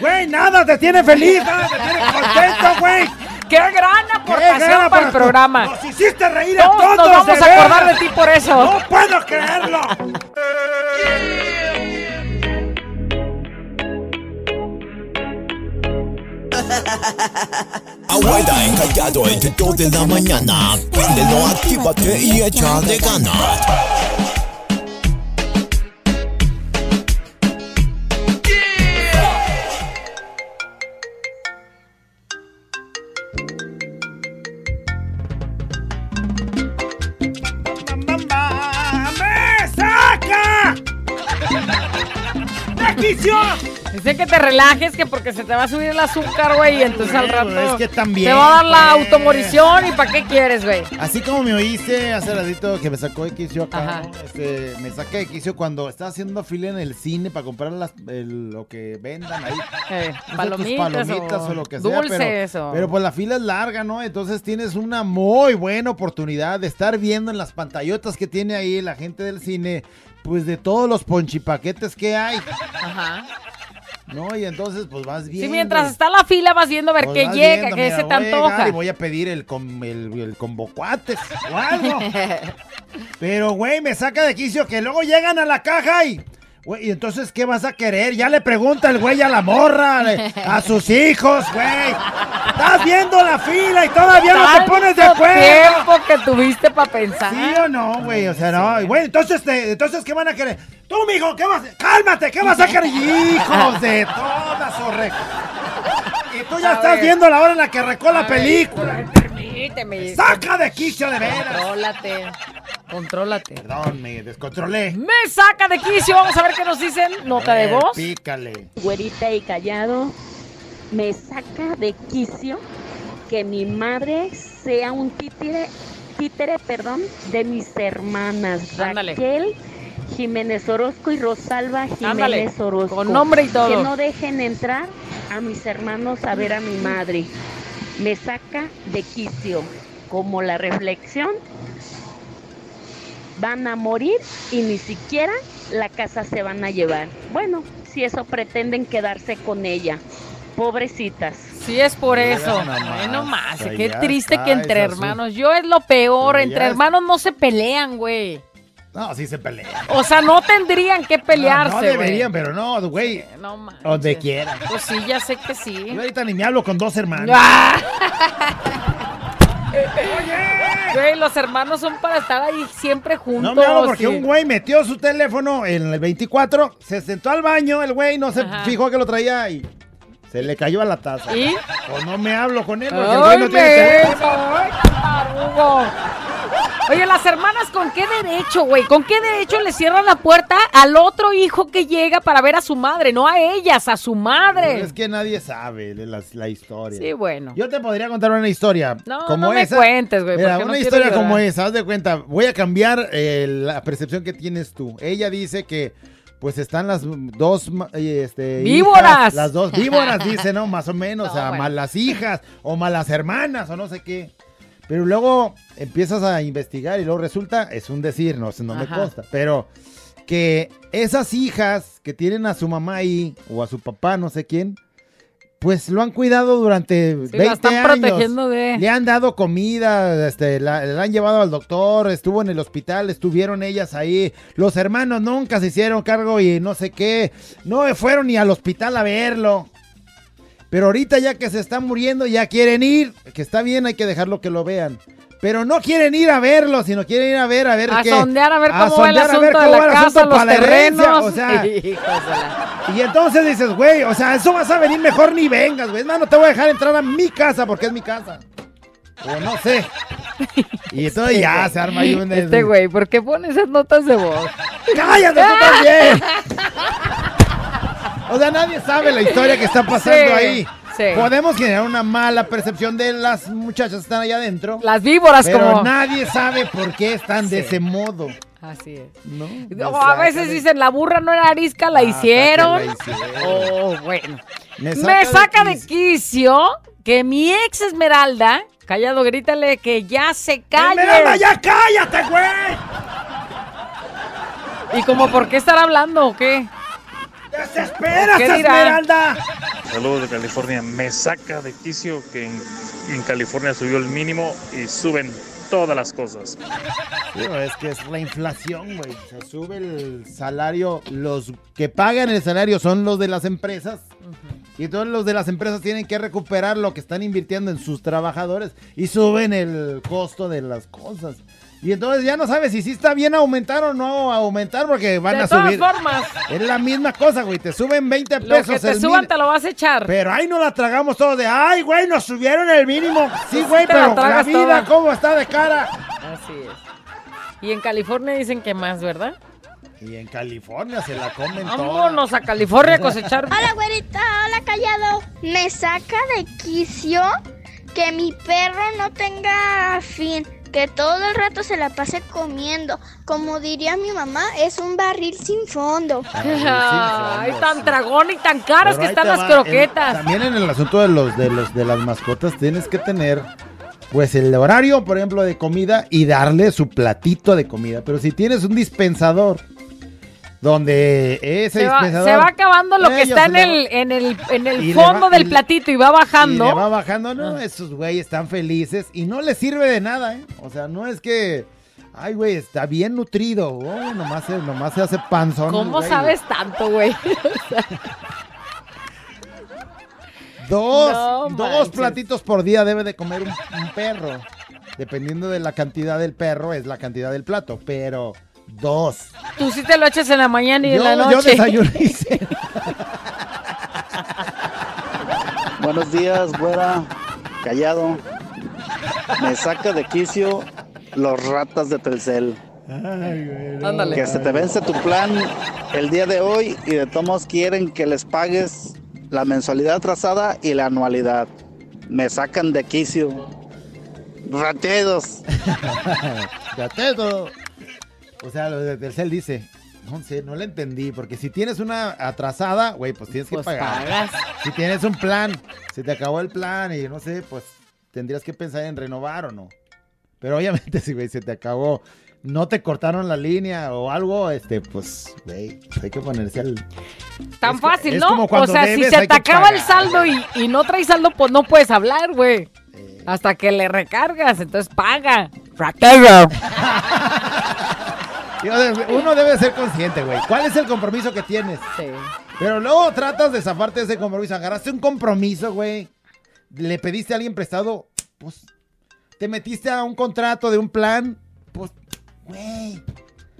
güey, nada te tiene feliz, nada te tiene contento, güey. ¡Qué gran aportación gran para el programa! Nos hiciste reír a Todos todos, nos vamos a acordar de ti por eso. ¡No puedo creerlo! Abuela encallado entre 2 de la mañana. Préndelo, actívate y échale ganas. ¡Me saca! ¡De Dice que te relajes, que porque se te va a subir el azúcar, güey, y entonces al rato es que también, te va a dar la pues. automorición y ¿para qué quieres, güey? Así como me oíste hace ratito que me sacó de quicio acá. ¿no? Este, me saca de quicio cuando estaba haciendo fila en el cine para comprar las, el- lo que vendan ahí. Eh, No sé, palomitas, palomitas o, o lo que sea. dulces pero, o- pero pues la fila es larga, ¿no? Entonces tienes una muy buena oportunidad de estar viendo en las pantallotas que tiene ahí la gente del cine, pues de todos los ponchipaquetes que hay, Ajá. ¿No? Y entonces pues vas viendo. Sí, mientras está la fila vas viendo a ver Pues qué llega, viendo, qué mira, se te voy a llegar antoja. Y voy a pedir el, com, el, el combo cuates o algo. Pero, güey, me saca de quicio que luego llegan a la caja y... Güey, ¿y entonces qué vas a querer? Ya le pregunta el güey a la morra, le- a sus hijos, güey. Estás viendo la fila y todavía no te pones de acuerdo. tiempo que tuviste para pensar. ¿Sí o no, güey? O sea, no. Güey, entonces, te- entonces, ¿qué van a querer? Tú, mijo, ¿qué vas a Cálmate, ¿qué vas a querer? Hijos de todas, horre. Y tú ya A estás ver. viendo la hora en la que arrancó la ver, película. Permíteme. ¡Saca de quicio de veras! Contrólate. Contrólate. Perdón, me descontrolé. Me saca de quicio. Vamos a ver qué nos dicen. Nota de Eh, voz. Pícale. Güerita y callado. Me saca de quicio que mi madre sea un títere, títere, perdón, de mis hermanas Ándale. Raquel Jiménez Orozco y Rosalba Ándale, Jiménez Orozco. con nombre y todo. Que no dejen entrar a mis hermanos a ver a mi madre. Me saca de quicio. Como la reflexión, van a morir y ni siquiera la casa se van a llevar. Bueno, si eso pretenden quedarse con ella. Pobrecitas. Sí, es por eso. no más, qué triste está, que entre hermanos. Yo es lo peor, entre hermanos no se pelean, güey. No, sí se pelean. O sea, no tendrían que pelearse, No, deberían, pero no, güey. No manches. Donde quiera. Pues sí, ya sé que sí. Yo ahorita ni me hablo con dos hermanos. Ah. Güey, los hermanos son para estar ahí siempre juntos. No me hablo porque un güey metió su teléfono en el 24, se sentó al baño, el güey no se Ajá. fijó que lo traía y se le cayó a la taza. ¿Y? O no me hablo con él porque el güey no tiene teléfono. Oye, las hermanas, ¿con qué derecho, güey? ¿Con qué derecho le cierran la puerta al otro hijo que llega para ver a su madre? No a ellas, a su madre. Es que nadie sabe la, historia. Sí, bueno. Yo te podría contar una historia. No, como no me esa. cuentes, güey, Mira, no una historia como esa, haz de cuenta. Voy a cambiar eh, la percepción que tienes tú. Ella dice que. Pues están las dos eh, este, ¡Víboras! hijas, las dos víboras, dice, ¿no? Más o menos, No, o sea, bueno. malas hijas o malas hermanas o no sé qué. Pero luego empiezas a investigar y luego resulta, es un decir, no, sé, no me consta, pero que esas hijas que tienen a su mamá ahí o a su papá, no sé quién, pues lo han cuidado durante Sí, 20 la están años. protegiendo de- Le han dado comida, este, la, la han llevado al doctor, estuvo en el hospital, estuvieron ellas ahí. Los hermanos nunca se hicieron cargo y no sé qué. No fueron ni al hospital a verlo. Pero ahorita ya que se está muriendo, ya quieren ir. Que está bien, hay que dejarlo que lo vean. Pero no quieren ir a verlo, sino quieren ir a ver, a ver A qué. sondear a ver cómo va el sondear, a asunto ver de cómo la va el casa, asunto los para la terrenos. O sea, de y entonces dices, güey, o sea, eso vas a venir mejor ni vengas, güey. Es más, no te voy a dejar entrar a mi casa porque es mi casa. O no sé. Y entonces ya se arma ahí un... Este güey, ¿por qué pone esas notas de voz? ¡Cállate tú también! O sea, nadie sabe la historia que está pasando Sí, ahí. sí. Podemos generar una mala percepción de las muchachas que están allá adentro. Las víboras pero como... nadie sabe por qué están de ese modo. Así es. ¿No? O a veces dicen, la burra no era arisca, la Ah, hicieron. la hicieron. Oh, bueno. Me Me saca de quicio que mi ex Esmeralda, callado, grítale que ya se calle. ¡Esmeralda, ya cállate, güey! ¿Y como por qué estar hablando o qué? ¡Desesperas. Esmeralda! Saludos de California. Me saca de quicio que en, en California subió el mínimo y suben todas las cosas. Es que es la inflación, güey. Se sube el salario. Los que pagan el salario son los de las empresas. Y todos los de las empresas tienen que recuperar lo que están invirtiendo en sus trabajadores. Y suben el costo de las cosas. Y entonces ya no sabes si sí está bien aumentar o no aumentar porque van de a todas subir. formas, Es la misma cosa, güey. Te suben 20 lo pesos. que te el suban te lo vas a echar. Pero ahí no la tragamos todo de, ay, güey, nos subieron el mínimo. Sí, güey, pero la, vida, toda. ¿cómo está de cara? Así es. Y en California dicen que más, ¿verdad? Y en California se la comen toda. Vámonos a California a cosechar. Hola, güerita, hola, callado. Me saca de quicio que mi perro no tenga fin, que todo el rato se la pase comiendo. Como diría mi mamá, es un barril sin fondo. Ay, tan dragón y tan caras Pero que están las va, croquetas. en- también en el asunto de los, de los de las mascotas tienes que tener pues el horario, por ejemplo, de comida y darle su platito de comida. Pero si tienes un dispensador donde ese Se va, dispensador se va acabando lo que ellos está en va- el, en el, en el Y fondo va- del y- platito y va y bajando. le va bajando, no, esos güeyes están felices y no les sirve de nada, ¿eh? O sea, no es que Ay, güey, está bien nutrido. Oh, nomás, se, nomás se hace panzón. ¿Cómo güey. sabes tanto, güey? Dos, No dos manches. platitos por día debe de comer un, un perro. Dependiendo de la cantidad del perro, es la cantidad del plato. Pero dos. Tú sí te lo echas en la mañana y en Yo- la yo noche. desayuno Buenos días, güera. Callado. Me saca de quicio los ratas de Telcel. Ándale. Que se te vence tu plan el día de hoy y de todos quieren que les pagues la mensualidad atrasada y la anualidad. Me sacan de quicio. Rateros. Gatedo. O sea, lo de Telcel dice, no sé, no le entendí, porque si tienes una atrasada, güey, pues tienes que Pues pagar. pagas. Si tienes un plan, se te acabó el plan y no sé, pues tendrías que pensar en renovar o no. Pero obviamente si, güey, se te acabó, no te cortaron la línea o algo, este, pues, güey, hay que ponerse al... Tan fácil, es ¿no? como O sea, debes, si se te acaba el saldo y, y no traes saldo, pues no puedes hablar, güey. Hasta que le recargas, entonces paga. Uno debe ser consciente, güey. ¿Cuál es el compromiso que tienes? Pero luego tratas de zafarte de ese compromiso. Agarraste un compromiso, güey. Le pediste a alguien prestado, pues, te metiste a un contrato de un plan, pues, güey.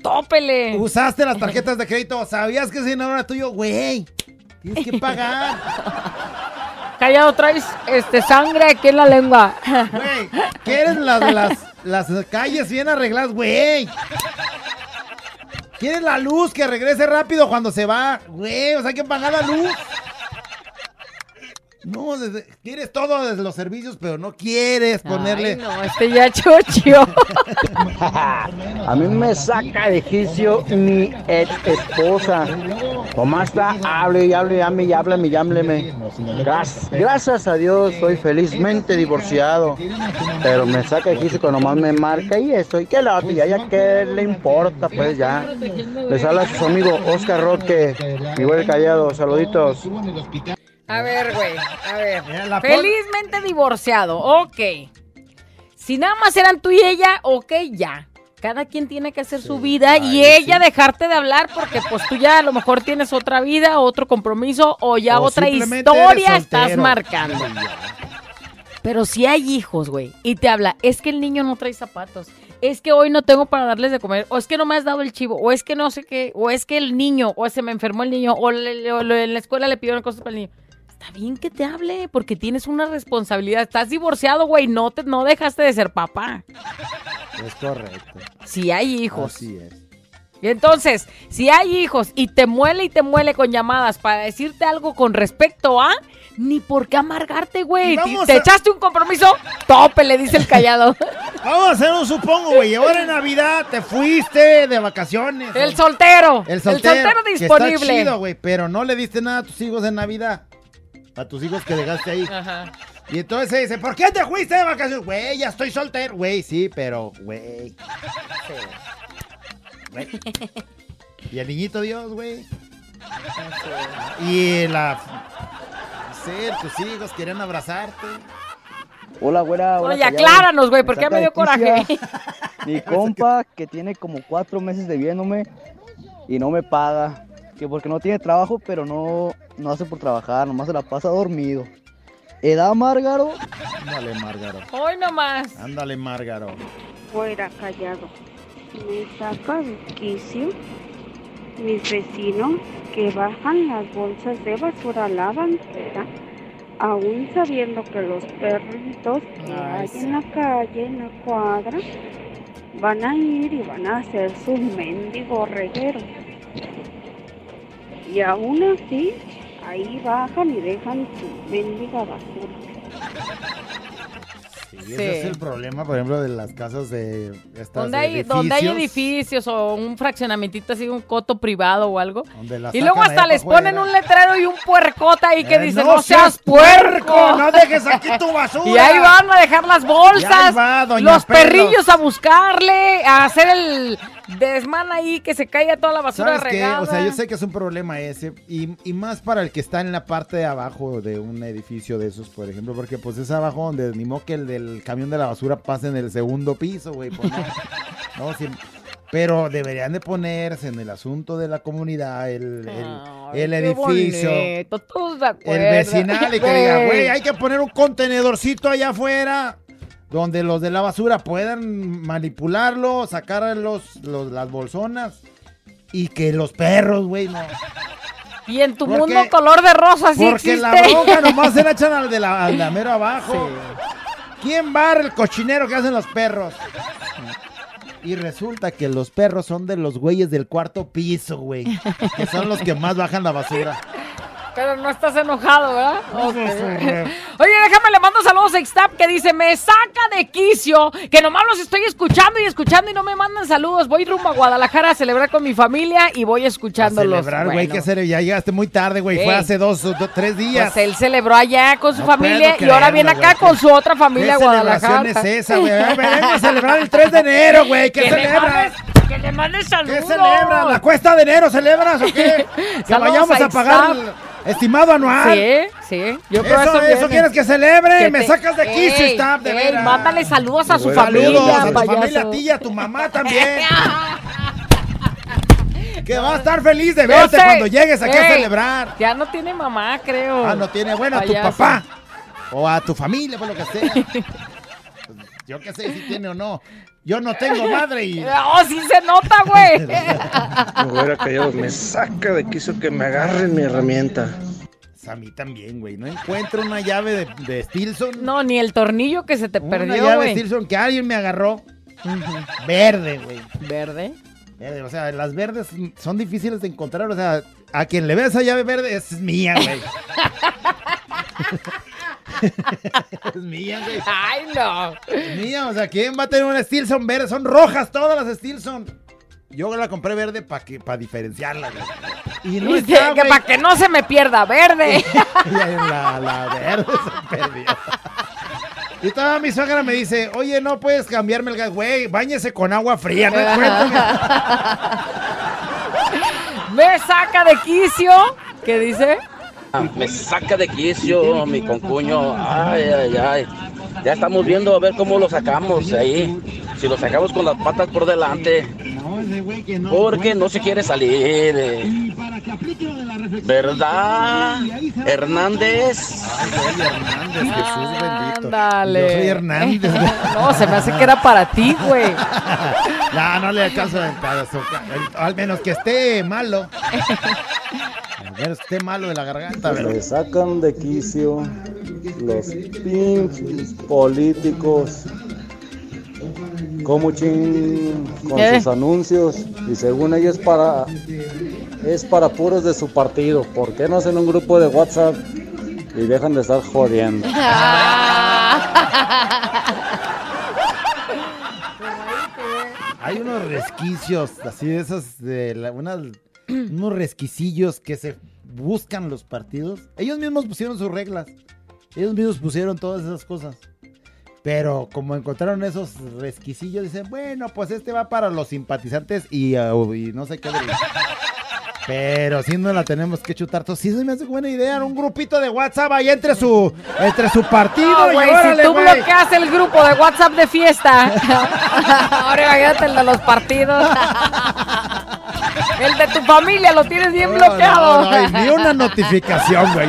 Tópele. Usaste las tarjetas de crédito, sabías que ese dinero era tuyo, güey. Tienes que pagar. Callado, traes este, sangre aquí en la lengua. Güey, ¿quieres las, las, las calles bien arregladas, güey? ¿Quieres la luz que regrese rápido cuando se va? Güey, o sea, hay que pagar la luz. No, desde- quieres todo desde los servicios, pero no quieres ponerle. Ay, no, este ya chocho. A mí me saca de quicio mi ex esposa. Como está, hable y hable, llame y háblame y hábleme. Gracias, gracias a Dios, soy felizmente divorciado. Pero me saca de quicio cuando más me marca y eso. ¿Y qué la otra? Ya qué le importa, pues ya. Les habla su amigo Oscar Roque, igual callado. Saluditos. A ver, güey, a ver. Felizmente divorciado, ok. Si nada más eran tú y ella, ok, ya. Cada quien tiene que hacer su vida y ella dejarte de hablar porque pues tú ya a lo mejor tienes otra vida, otro compromiso o ya O otra historia estás marcando. Pero si hay hijos, güey, y te habla, es que el niño no trae zapatos, es que hoy no tengo para darles de comer, o es que no me has dado el chivo, o es que no sé qué, o es que el niño, o se me enfermó el niño, o, le- o le- en la escuela le pidieron cosas para el niño. Está bien que te hable, porque tienes una responsabilidad. Estás divorciado, güey, no, te, no dejaste de ser papá. Es correcto. Si hay hijos. Así es. Y entonces, si hay hijos y te muele y te muele con llamadas para decirte algo con respecto a, ni por qué amargarte, güey. ¿Te a- echaste un compromiso? Tope, le dice el callado. Vamos a hacer un supongo, güey. Ahora en Navidad te fuiste de vacaciones. El soltero. El soltero. El soltero que disponible. está chido, güey, pero no le diste nada a tus hijos en Navidad. A tus hijos que dejaste ahí. Ajá. Y entonces se dice, ¿por qué te fuiste de vacaciones? Güey, ya estoy soltero. Güey, sí, pero, güey. Güey. Y el niñito Dios, güey. Y la... No sé, tus hijos querían abrazarte. Hola, güera. hola, Oye, acláranos, güey, porque ya saca me dio de coraje. Mi compa que tiene como cuatro meses debiéndome y no me paga. Que porque no tiene trabajo, pero no, no hace por trabajar, nomás se la pasa dormido. ¿Edad Márgaro? Ándale, Márgaro. Hoy nomás. Ándale, Márgaro. fuera callado. Me saca de quicio mis vecinos que bajan las bolsas de basura a la banqueta, aún sabiendo que los perritos que hay en la calle, en la cuadra, van a ir y van a hacer su mendigo reguero. Y aún así, ahí bajan y dejan su mendiga basura. Y ese es el problema, por ejemplo, de las casas de estas Donde hay, edificios. donde hay edificios o un fraccionamentito así, un coto privado o algo. Donde la Y luego hasta les ponen un letrero y un puercota ahí que Eh, dice, no no, seas puerco. puerco, no dejes aquí tu basura. Y ahí van a dejar las bolsas, va, los perrillos a buscarle, a hacer el desmán ahí, que se caiga toda la basura ¿Sabes qué? regada. O sea, yo sé que es un problema ese, y, y más para el que está en la parte de abajo de un edificio de esos, por ejemplo, porque pues es abajo donde ni modo que el del camión de la basura pase en el segundo piso, güey. pues, no. No, sí, pero deberían de ponerse en el asunto de la comunidad, el, el- Ay, el edificio, bonito, todos de el vecinal, y que diga, güey, hay que poner un contenedorcito allá afuera. Donde los de la basura puedan manipularlo, sacar los, los- las bolsonas y que los perros, güey, no. Y en tu Porque- mundo color de rosa sí Porque existe. la bronca nomás se la echan al de la, al de mero abajo. ¿Quién barre el cochinero que hacen los perros? Y resulta que los perros son de los güeyes del cuarto piso, güey. Que son los que más bajan la basura. Pero no estás enojado, ¿verdad? Ok. Oye, déjame, le mando saludos a Xtap que dice, me saca de quicio, que nomás los estoy escuchando y escuchando y no me mandan saludos. Voy rumbo a Guadalajara a celebrar con mi familia y voy escuchándolos. Celebrar, güey, Bueno. que hacer, ya llegaste muy tarde, güey. Fue hace dos o do- tres días. Pues él celebró allá con su No familia y ahora viene acá con su otra familia a ¿Qué Guadalajara. celebración es esa, güey? A Venimos a celebrar el 3 de enero, güey. ¿Qué celebras? Que le mandes ¿Qué saludos. celebras? ¿La cuesta de enero celebras o qué? Que vayamos a a pagar el estimado anual. Sí, sí. Yo creo Eso- eso, quieres que celebre, Que me te- sacas de quicio, Ey, Ixtap, de ey, veras. Mándale saludos a su Saludos familia, a tu payaso. familia, a ti y a tu mamá también. que va a estar feliz de verte sé. cuando llegues aquí a celebrar. Ya no tiene mamá, creo. Ah, no tiene, bueno, a tu papá. O a tu familia, por lo que sea. Yo qué sé si tiene o no. Yo no tengo madre y. Oh, sí se nota, güey. Me hubiera callado, me saca de quiso que me agarren mi herramienta. A mí también, güey. No encuentro una llave de, de Stilson. No, ni el tornillo que se te Una perdió, llave güey. Stilson que alguien me agarró. Verde, güey. ¿Verde? Verde, O sea, las verdes son difíciles de encontrar. O sea, a quien le ve esa llave verde es mía, güey. es mía, güey. Ay, no. Es mía, o sea, ¿quién va a tener una Stilson verde? Son rojas todas las Stilson. Yo la compré verde para que para diferenciarla. Y no Dice está, que para que no se me pierda verde. La, la verde se perdió. Y toda mi suegra me dice, oye, no puedes cambiarme el gas, güey, báñese con agua fría, no me saca de quicio. ¿Qué dice? Me saca de quicio mi concuño. Ay, ay, ay. Ya estamos viendo a ver cómo lo sacamos ahí. Si lo sacamos con las patas por delante. Porque no se quiere salir. eh. ¿Verdad? Hernández. Hernández, Jesús bendito. Ándale. Yo soy Hernández. güey. No, se me hace que era para ti, güey. no, no le alcanzo a aventar azúcar. Al menos que esté malo. Al menos que esté malo de la garganta, pero. Me sacan de quicio los pinches políticos. Como ching con sus anuncios y según ellos para es para puros de su partido. ¿Por qué no hacen un grupo de WhatsApp y dejan de estar jodiendo? Hay unos resquicios, así de esos, de la- unos resquicillos que se buscan los partidos. Ellos mismos pusieron sus reglas. Ellos mismos pusieron todas esas cosas. Pero como encontraron esos resquicillos, dicen, bueno, pues este va para los simpatizantes y, uh, y no sé qué. de- Pero si no la tenemos que chutar todos. Sí, se me hace buena idea. Un grupito de WhatsApp ahí entre su, entre su partido. Güey, si tú güey. bloqueas el grupo de WhatsApp de fiesta. Ahora imagínate el de los partidos. El de tu familia lo tienes bien bloqueado. No, ni una notificación, güey.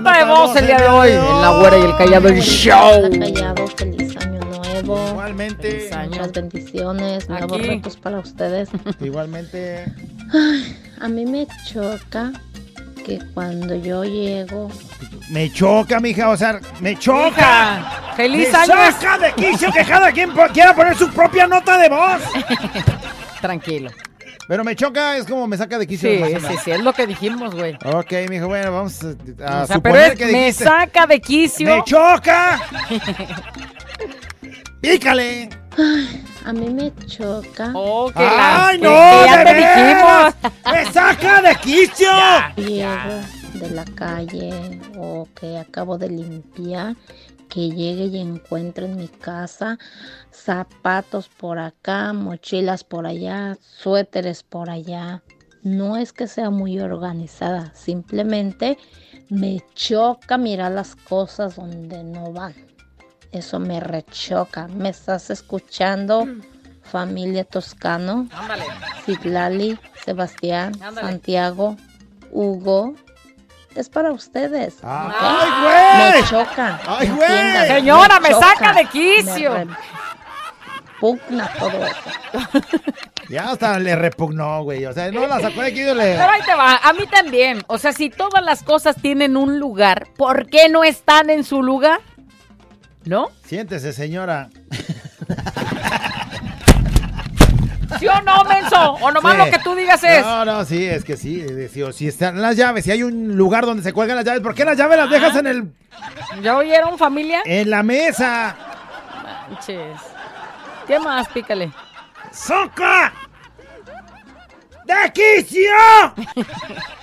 Nota de voz el día de hoy. En la güera y el callado el show. Callado, feliz año nuevo. Igualmente. Muchas bendiciones, nuevos retos para ustedes. Igualmente. Ay, a mí me choca que cuando yo llego Me choca, mija, o sea, me choca. Feliz me año. saca de quicio que cada quien quiera poner su propia nota de voz. Tranquilo. Pero me choca, es como me saca de quicio. Sí, sí, sí, es lo que dijimos, güey. Ok, mijo, bueno, vamos a, a O sea, pero suponer es, que me dijiste, saca de quicio. ¡Me choca! ¡Pícale! a mí me choca. Oh, que ¡Ay, no! que ya de te veras! dijimos. ¡Me saca de quicio! llego de la calle o que acabo de limpiar, que llegue y encuentre en mi casa zapatos por acá, mochilas por allá, suéteres por allá. No es que sea muy organizada, simplemente Me choca mirar las cosas donde no van. Eso me rechoca. ¿Me estás escuchando, familia Toscano? Citlali, Sebastián, Ándale. Santiago, Hugo. Es para ustedes. ¿ok? ¡Ay, güey! Me choca. ¡Ay, güey! Señora, me choca, saca de quicio. me repugna todo eso. Ya hasta le repugnó, güey. O sea, no la sacó de aquí le... Pero ahí te va, a mí también. O sea, si todas las cosas tienen un lugar, ¿por qué no están en su lugar? ¿No? Siéntese, señora. ¿Sí o no, menso? O nomás Sí. lo que tú digas es. No, no, sí, es que sí. eh, sí, o si están las llaves, si hay un lugar donde se cuelgan las llaves, ¿por qué las llaves las dejas en el ¿Ya oyeron, familia? en la mesa? Manches. ¿Qué más? Pícale. ¡Soca! ¡De quicio!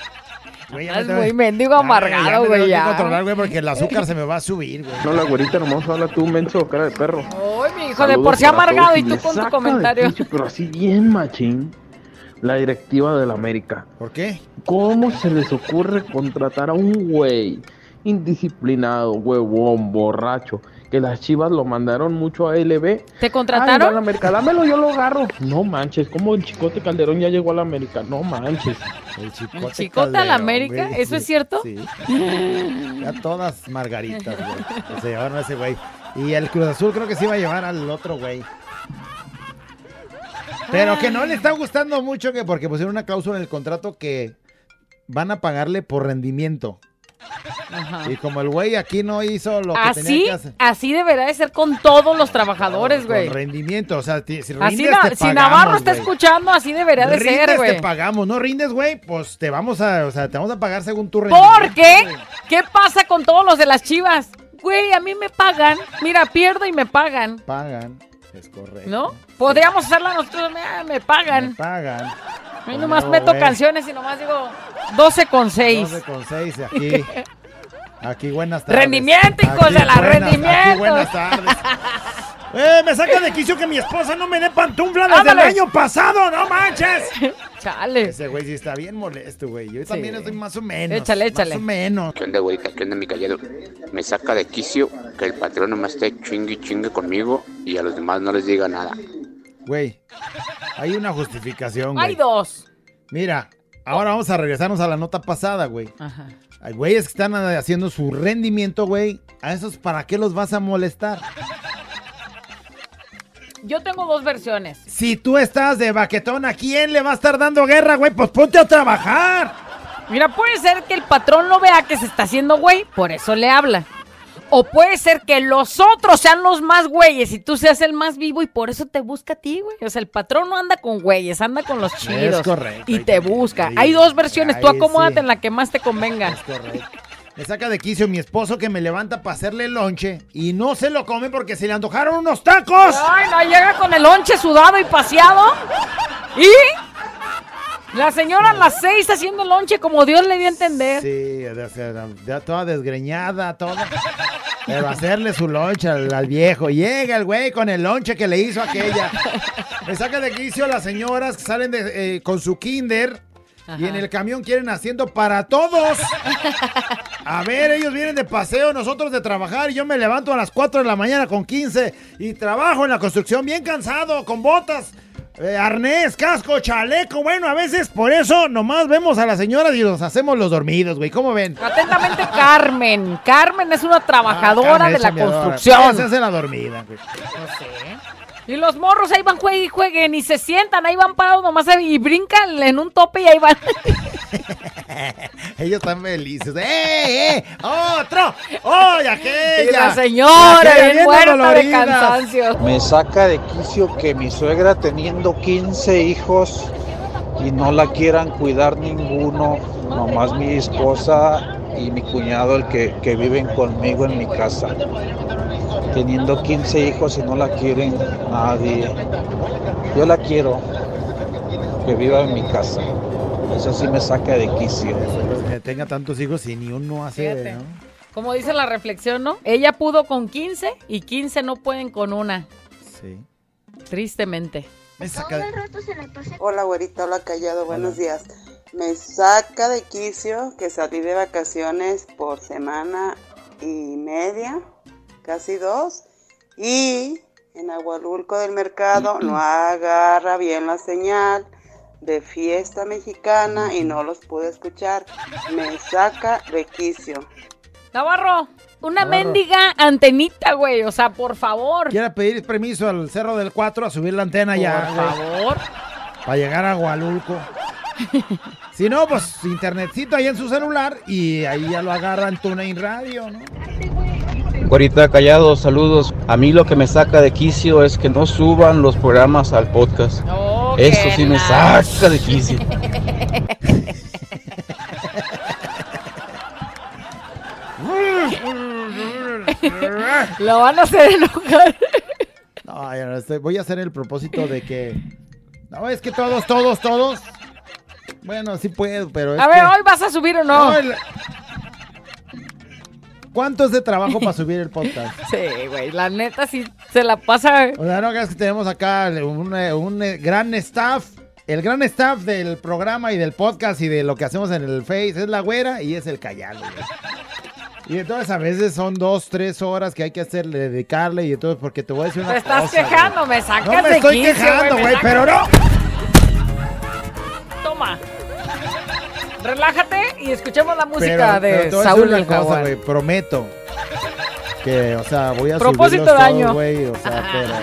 Güey, ya me Es tengo- muy mendigo Ya, amargado, ya me tengo güey, que ya. controlar, güey, porque el azúcar se me va a subir, güey. No, la güerita hermosa, habla tú, menso, cara de perro. Ay, mi hijo, de Saludos por sí para amargado todos y tú con tu de comentario. quicio, pero así bien machín, la directiva del América. ¿Por qué? ¿Cómo se les ocurre contratar a un güey indisciplinado, huevón, borracho, que las chivas lo mandaron mucho a LB? ¿Te contrataron? va a la América, dámelo, yo lo agarro. No manches, como el Chicote Calderón ya llegó a la América. No manches. El ¿El chicote a la América? ¿Eso es cierto? Sí. Ya todas margaritas, güey. Se llevaron a ese güey. Y el Cruz Azul creo que se iba a llevar al otro güey. Pero que no le está gustando mucho que porque pusieron una cláusula en el contrato que van a pagarle por rendimiento. Ajá. Y como el güey aquí no hizo lo que tenía Así, que hacer. así deberá de ser con todos los trabajadores, Con güey. rendimiento, o sea, si Así rindes, te si Navarro está escuchando, así debería de Rindes, ser, güey. te pagamos. No rindes, güey, pues te vamos a, o sea, te vamos a pagar según tu rendimiento. ¿Por qué? ¿Qué pasa con todos los de las chivas? Güey, a mí me pagan. Mira, pierdo y me pagan. Pagan, es correcto. ¿No? Podríamos hacerla nosotros, me, me pagan. Pagan. Yo nomás No, meto güey. canciones y nomás digo 12 con 6. 12 con 6 aquí. Aquí, buenas tardes. Rendimiento, hijos de la rendimiento. Aquí, buenas tardes. Eh, me saca de quicio que mi esposa no me dé pantufla desde Ándale. el año pasado, no manches. Chale. Ese güey sí está bien molesto, güey. Yo también estoy más o menos. Échale, échale. Más o menos. ¿Qué onda, güerita? ¿Qué onda, mi callado? Me saca de quicio que el patrón nomás esté chingue y chingue conmigo y a los demás no les diga nada. Güey, hay una justificación, güey. Hay dos. Mira, ahora vamos a regresarnos a la nota pasada, güey. Ajá. Hay güeyes que están haciendo su rendimiento, güey. A esos, ¿para qué los vas a molestar? Yo tengo dos versiones. Si tú estás de baquetón, ¿a quién le va a estar dando guerra, güey? Pues ponte a trabajar. Mira, puede ser que el patrón no vea que se está haciendo güey, por eso le habla. O puede ser que los otros sean los más güeyes y tú seas el más vivo y por eso te busca a ti, güey. O sea, el patrón no anda con güeyes, anda con los chidos. correcto, Y te busca. Hay dos versiones, tú acomódate sí. en la que más te convenga. Correcto. Me saca de quicio mi esposo que me levanta para hacerle lonche y no se lo come porque se le antojaron unos tacos. Ay, no, llega con el lonche sudado y paseado. ¿Y? La señora a las seis haciendo el lonche como Dios le dio a entender. Sí, ya toda desgreñada, toda. Pero hacerle su lonche al, al viejo. Llega el güey con el lonche que le hizo aquella. Me saca de quicio las señoras que salen de, eh, con su kinder y en el camión quieren haciendo para todos. A ver, ellos vienen de paseo, nosotros de trabajar y yo me levanto a las 4 de la mañana con 15 y trabajo en la construcción bien cansado, con botas. Eh, arnés, casco, chaleco, bueno, a veces por eso nomás vemos a las señoras y nos hacemos los dormidos, güey. ¿Cómo ven? Atentamente, Carmen. Carmen es una trabajadora Carmen, de la chambeadora. construcción. Se hace la dormida, güey. Y los morros ahí van, jueguen y jueguen y se sientan, ahí van parados nomás y brincan en un tope y ahí van. Ellos están felices. ¡Eh, eh! ¡Otro! ¡Oye, aquella! Y la señora, Aquella bien muerta de dolorida. cansancio. Me saca de quicio que mi suegra teniendo 15 hijos y no la quieran cuidar ninguno, nomás mi esposa y mi cuñado el que, que viven conmigo en mi casa. Teniendo 15 hijos y no la quieren nadie. Yo la quiero, que viva en mi casa. Eso sí me saca de quicio. Que tenga tantos hijos y ni uno hace. ¿no? Como dice la reflexión, ¿no? Ella pudo con 15 y 15 no pueden con una. Sí. Tristemente. Me saca de... Hola, güerita, hola, callado, buenos días. Me saca de quicio que salí de vacaciones por semana y media, casi dos, y en Agualulco del Mercado no agarra bien la señal de fiesta mexicana y no los pude escuchar. Me saca de quicio. Navarro, una Navarro. mendiga antenita, güey. O sea, por favor. Quiera pedir permiso al Cerro del 4 a subir la antena ya. Por favor. Para llegar a Hualulco. si no, pues internetcito ahí en su celular y ahí ya lo agarra en TuneIn Radio, ¿no? Guarita Callado, saludos. A mí lo que me saca de quicio es que no suban los programas al podcast. Eso sí me saca de quicio. Lo van a hacer enojar. No, ya no, voy a hacer el propósito de que. No, es que todos, todos, todos. Bueno, sí puedo, pero. A ver, que- ¿hoy vas a subir o no? No, el- ¿Cuánto es de trabajo para subir el podcast? Sí, güey, la neta sí se la pasa. O sea, no creas que tenemos acá un, un, gran staff. El gran staff del programa y del podcast y de lo que hacemos en el Face es la güera y es el callado. güey. Y entonces a veces son dos, tres horas que hay que hacerle, dedicarle y entonces porque te voy a decir una Te estás cosa, güey. quejando, me sacas No me de estoy quejando, güey, pero no. Relájate y escuchemos la música Pero, pero de te voy a decir Saúl una cosa, güey, prometo que, o sea, voy a Propósito subirlos de todos, año. güey, o sea, pero,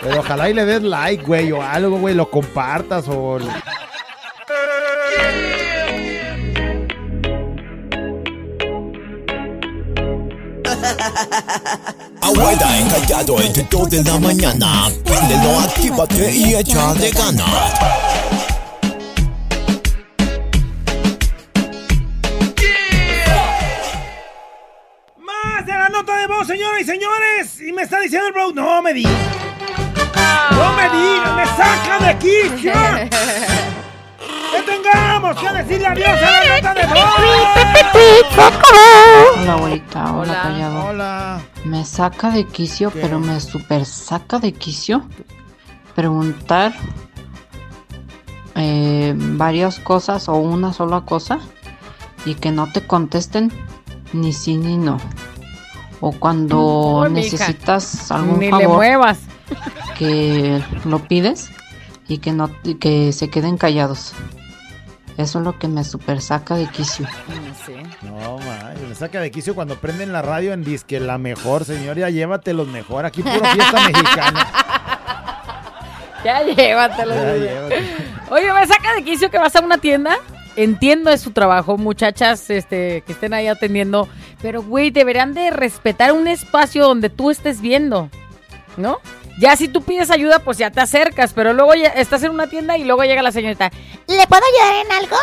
pero ojalá y le des like, güey, o algo, güey, lo compartas o... Abuela encallado entre 2 de la mañana. Préndelo, actívate y echa de ganas. Señores! Y me está diciendo el bro, no me digas. No me digas, me saca de aquí. Que tengamos que decirle adiós a la nota de voz. Hola, abuelita. Hola, Hola. callado. Hola. Me saca de quicio, pero me super saca de quicio preguntar eh, varias cosas o una sola cosa y que no te contesten ni sí ni no. O cuando Uy, necesitas algún Ni le favor muevas. que lo pides y que no y que se queden callados. Eso es lo que me super saca de quicio. No, man, me saca de quicio cuando prenden la radio en disque la mejor, señor, ya llévatelos mejor, aquí puro fiesta mexicana. Ya llévatelo. Ya. Oye, me saca de quicio que vas a una tienda. Entiendo es su trabajo, muchachas este, que estén ahí atendiendo. Pero, güey, deberán de respetar un espacio donde tú estés viendo. ¿No? Ya si tú pides ayuda, pues ya te acercas. Pero luego ya estás en una tienda y luego llega la señorita. ¿Le puedo ayudar en algo?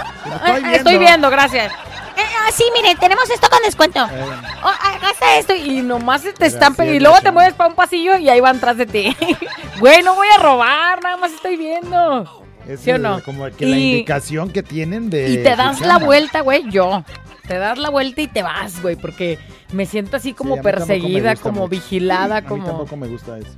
"Ah, Estoy viendo, gracias. Eh, ah, sí, miren, tenemos esto con descuento. Eh. Oh, acá está esto. Y nomás te están y luego te mueves para un pasillo y ahí van tras de ti. Güey, no voy a robar, nada más estoy viendo. Es ¿Sí o no? como que la Y- indicación que tienen de... Y te das la vuelta, güey, yo. Te das la vuelta y te vas, güey, porque me siento así como Sí, mí perseguida, como mucho. vigilada, A mí como... tampoco me gusta eso.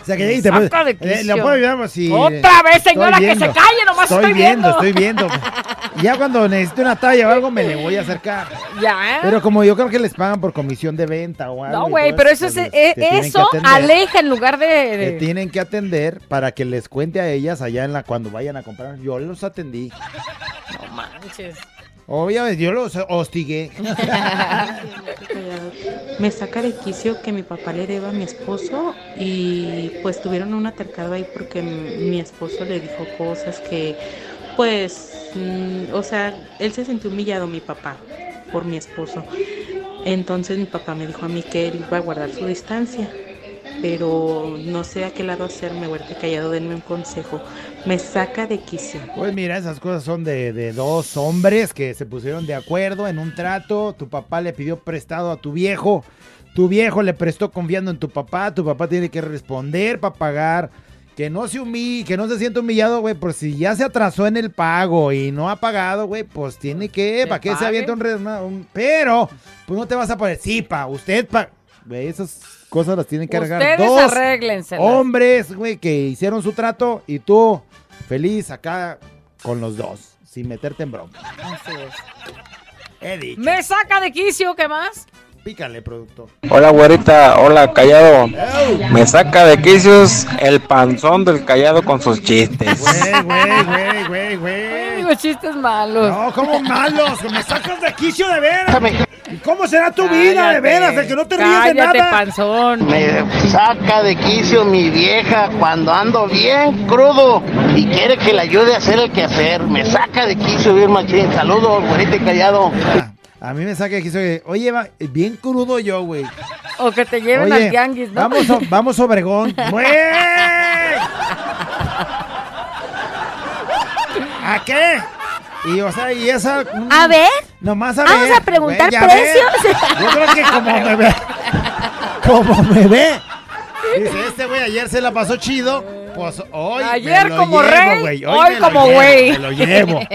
O sea, que y te de eh, quicio. puedo ayudar, pues, sí. Otra vez, Estoy señora, que se viendo. calle, nomás estoy viendo. Estoy viendo, Ya cuando necesite una talla o algo, me le voy a acercar. Ya, ¿eh? Pero como yo creo que les pagan por comisión de venta o algo. No, güey, pero eso es, pues, eh, eso atender. aleja en lugar de... Te tienen que atender para que les cuente a ellas allá en la cuando vayan a comprar. Yo los atendí. No manches. Obviamente, yo los hostigué. Me saca de quicio que mi papá le deba a mi esposo y pues tuvieron un altercado ahí porque mi esposo le dijo cosas que pues, mm, o sea, él se sintió humillado, mi papá, por mi esposo. Entonces mi papá me dijo a mí que él iba a guardar su distancia, pero no sé a qué lado hacerme, huerte callado, denme un consejo. Me saca de quicio. Pues mira, esas cosas son de, de dos hombres que se pusieron de acuerdo en un trato. Tu papá le pidió prestado a tu viejo. Tu viejo le prestó confiando en tu papá. Tu papá tiene que responder para pagar. Que no se humille, que no se sienta humillado, güey, por si ya se atrasó en el pago y no ha pagado, güey, pues tiene que, ¿para qué se avienta un, re- una- un- Pero, pues no te vas a poner, sí, pa, usted, pa, güey, esas cosas las tienen que Ustedes dos hombres, güey, que hicieron su trato y tú feliz acá con los dos. sin meterte en broma. Así es. He dicho. Me saca de quicio, ¿qué más? Pícale, productor. Hola, güerita. Hola, callado. Me saca de quicios el panzón del callado con sus chistes. Güey, güey, güey, güey, güey. Digo chistes malos. No, ¿cómo malos? Me sacas de quicio de veras. ¿Y cómo será tu vida de veras? De que no te ríes de Cállate, nada. panzón. Me saca de quicio mi vieja cuando ando bien crudo y quiere que le ayude a hacer el quehacer. Me saca de quicio bien machín. Saludos, güerita y callado. A mí me saca de quicio que, oye, va, bien crudo yo, güey. O que te lleven Oye, al tianguis, ¿no? Vamos, a- vamos a Obregón. ¡Güey! ¿A qué? Y, o sea, y esa... mm, A ver. Nomás a Vamos ver. a preguntar güey, precios. Yo creo que como me ve... Como me ve. Dice, este güey ayer se la pasó chido. Pues hoy Ayer me lo como llevo, rey, hoy me como güey. Me lo llevo.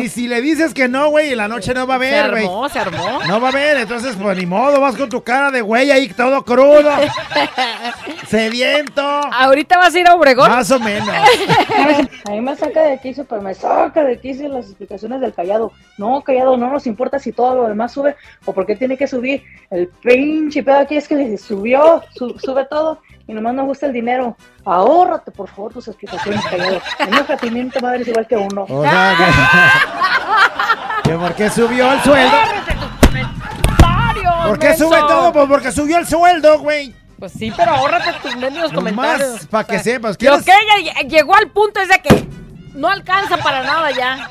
Y si le dices que no, güey, en la noche no va a Se haber, güey. armó, se armó. No va a haber, entonces, pues ni modo, vas con tu cara de güey ahí todo crudo. Sediento. ¿Ahorita vas a ir a Obregón? Más o menos. A mí me saca de quicio, pero me saca de quicio las explicaciones del callado. No, callado, no nos importa si todo lo demás sube o por qué tiene que subir. El pinche pedo aquí es que le subió, su- sube todo y nomás nos gusta el dinero. Ahórrate, por favor, tus explicaciones, callado. Enójate y miente madre es igual que uno. O sea, que, que porque subió el sueldo. ¿Por qué sube todo? Pues porque subió el sueldo, güey. Pues sí, pero ahórrate tus mendigos comentarios. Más para que sepas. Lo ¿Quieres- que ella lle- llegó al punto es de que no alcanza para nada ya.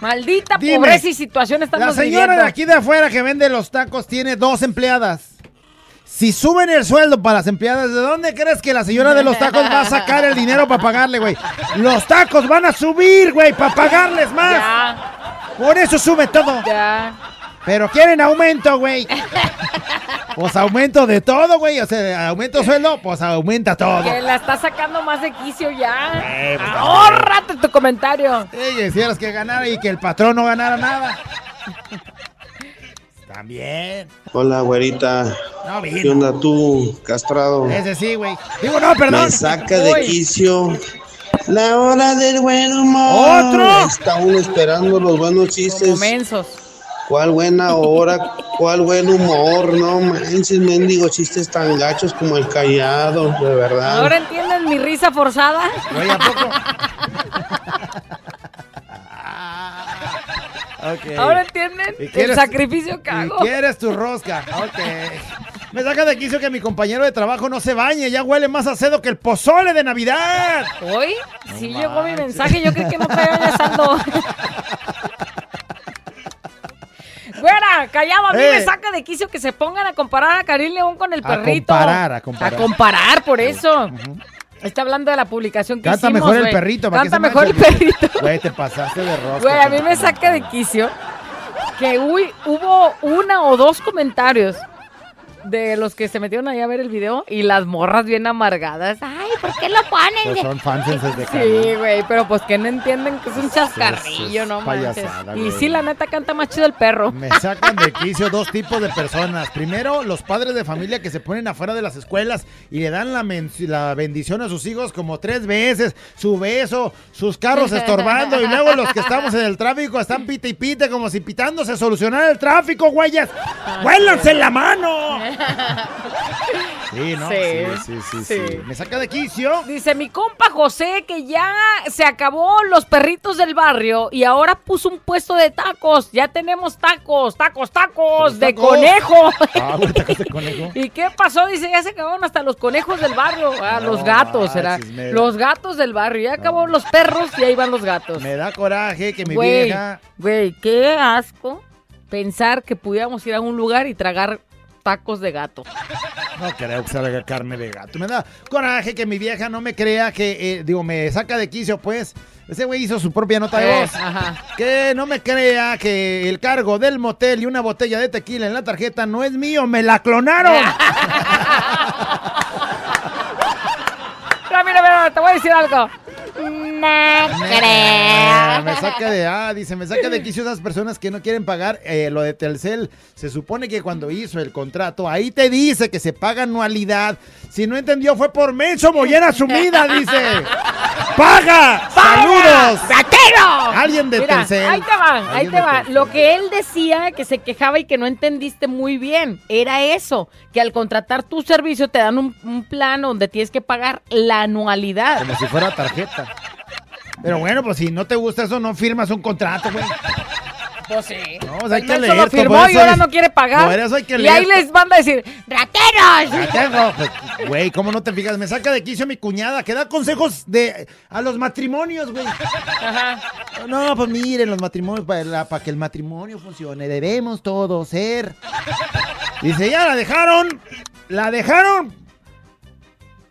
Maldita Dime, pobreza y situación La estamos señora viviendo. de aquí de afuera que vende los tacos tiene dos empleadas. Si suben el sueldo para las empleadas, ¿de dónde crees que la señora de los tacos va a sacar el dinero para pagarle, güey? Los tacos van a subir, güey, para pagarles más. Por eso sube todo. Ya. Pero quieren aumento, güey. Pues aumento de todo, güey. O sea, aumento sueldo, pues aumenta todo. Que la está sacando más de quicio ya. Eh, pues, Ahórrate tu comentario. Sí, quisieras que ganara y que el patrón no ganara nada. También. Hola, güerita. No, vino. ¿Qué onda tú, castrado? Ese sí, güey. Digo, no, perdón. Me saca de Uy. quicio. La hora del buen humor. ¡Otro! Está uno esperando los buenos chistes. Como mensos. ¿Cuál buena hora? ¿Cuál buen humor? No manches, mendigo chistes tan gachos como el callado, de verdad. ¿Ahora entienden mi risa forzada? Oye, ¿a poco? ¿Ahora entienden ¿Y el sacrificio que ¿Y hago? quieres tu rosca? Ok. Me saca de quicio que mi compañero de trabajo no se bañe. Ya huele más a cedo que el pozole de Navidad. ¿Hoy? Sí llegó mi mensaje, yo creí que no te había besando. Güera, callado, a mí Eh. me saca de quicio que se pongan a comparar a Karim León con el A perrito. comparar, a comparar. A comparar, por eso. Está hablando de la publicación que Canta hicimos, mejor el perrito. ¿para Canta mejor el perrito. Güey, te pasaste de. Güey, a mí me saca de quicio que uy, hubo una o dos comentarios de los que se metieron ahí a ver el video y las morras bien amargadas. Ay, ¿por qué lo ponen? Pues son fans desde Sí, güey, pero pues que no entienden que es un chascarrillo, es no manches. payasada, Y güey. sí, la neta canta más chido el perro. Me sacan de quicio dos tipos de personas. Primero, los padres de familia que se ponen afuera de las escuelas y le dan la, la bendición a sus hijos como tres veces, su beso, sus carros estorbando y luego los que estamos en el tráfico están pite y pite como si pitando se solucionara el tráfico, güeyes. ¡Huélanse la mano! Sí, ¿no? Sí, sí, sí, sí, sí. Me saca de quicio. Dice mi compa José que ya se acabó los perritos del barrio y ahora puso un puesto de tacos. Ya tenemos tacos, tacos, tacos de tacos. conejo. Ah, tacos de conejo. ¿Y qué pasó? Dice, ya se acabaron hasta los conejos del barrio. Ah, No los gatos, será. Los gatos del barrio. Ya acabó los perros y ahí van los gatos. Me da coraje que mi Güey, vieja. güey, qué asco pensar que pudiéramos ir a un lugar y tragar tacos de gato. No creo que salga carne de gato. Me da coraje que mi vieja no me crea que, eh, digo, me saca de quicio, pues. Ese güey hizo su propia nota de Eh, voz. ajá. Que no me crea que el cargo del motel y una botella de tequila en la tarjeta no es mío, me la clonaron. Mira, mira, mira, te voy a decir algo. No me saca de, ah, dice, me saca de quicio esas personas que no quieren pagar eh, lo de Telcel. Se supone que cuando hizo el contrato, ahí te dice que se paga anualidad. Si no entendió, fue por menso, mollera sumida, dice. ¡Paga! ¡Saludos! ¡Ratero! Alguien de Mira, Telcel. ahí te va, ahí te va. Telcel. Lo que él decía, que se quejaba y que no entendiste muy bien, era eso, que al contratar tu servicio te dan un, un plan donde tienes que pagar la anualidad. Como si fuera tarjeta. Pero bueno, pues si no te gusta eso, no firmas un contrato, güey. Pues sí. No, pues hay que leer. solo firmó y ahora no quiere pagar. Por eso hay que y leer. ahí les manda a decir, ¡rateros! Tengo, pues, Güey, ¿cómo no te fijas? Me saca de quicio mi cuñada, que da consejos de a los matrimonios, güey. No, pues miren, los matrimonios, para, para que el matrimonio funcione, debemos todos ser. Dice, ya la dejaron, la dejaron.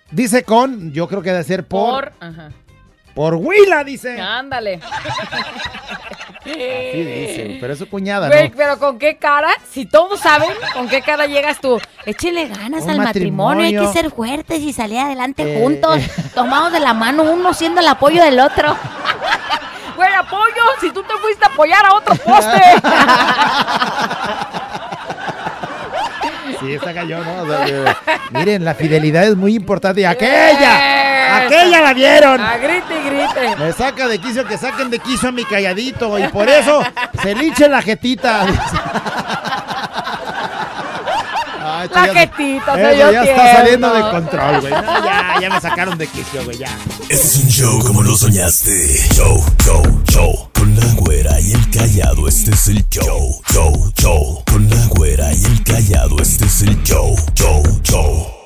Dice con, yo creo que debe ser por, Por... Ajá. Por Huila, dice. Ándale. Sí, dice, pero es su cuñada, Güey, ¿no? pero ¿con qué cara? Si todos saben, ¿con qué cara llegas tú? Échele ganas Un al matrimonio, hay que ser fuertes y salir adelante Eh, juntos, eh. tomados de la mano, uno siendo el apoyo del otro. Güey, apoyo, si tú te fuiste a apoyar a otro poste. Sí, está cayó, ¿no? O sea, que- miren, la fidelidad es muy importante. Y aquella, Aquella la vieron. A grite y grite. Me saca de quicio que saquen de quicio a mi calladito. Y por eso se liche la jetita. Ay, la ya, se, ya está saliendo de control, güey. Ya, ya me sacaron de quicio, güey, ya. Este es un show como lo soñaste. Show, show, show. Con la güera y el callado, este es el show. Show, show. Con la güera y el callado, este es el show. Show, show.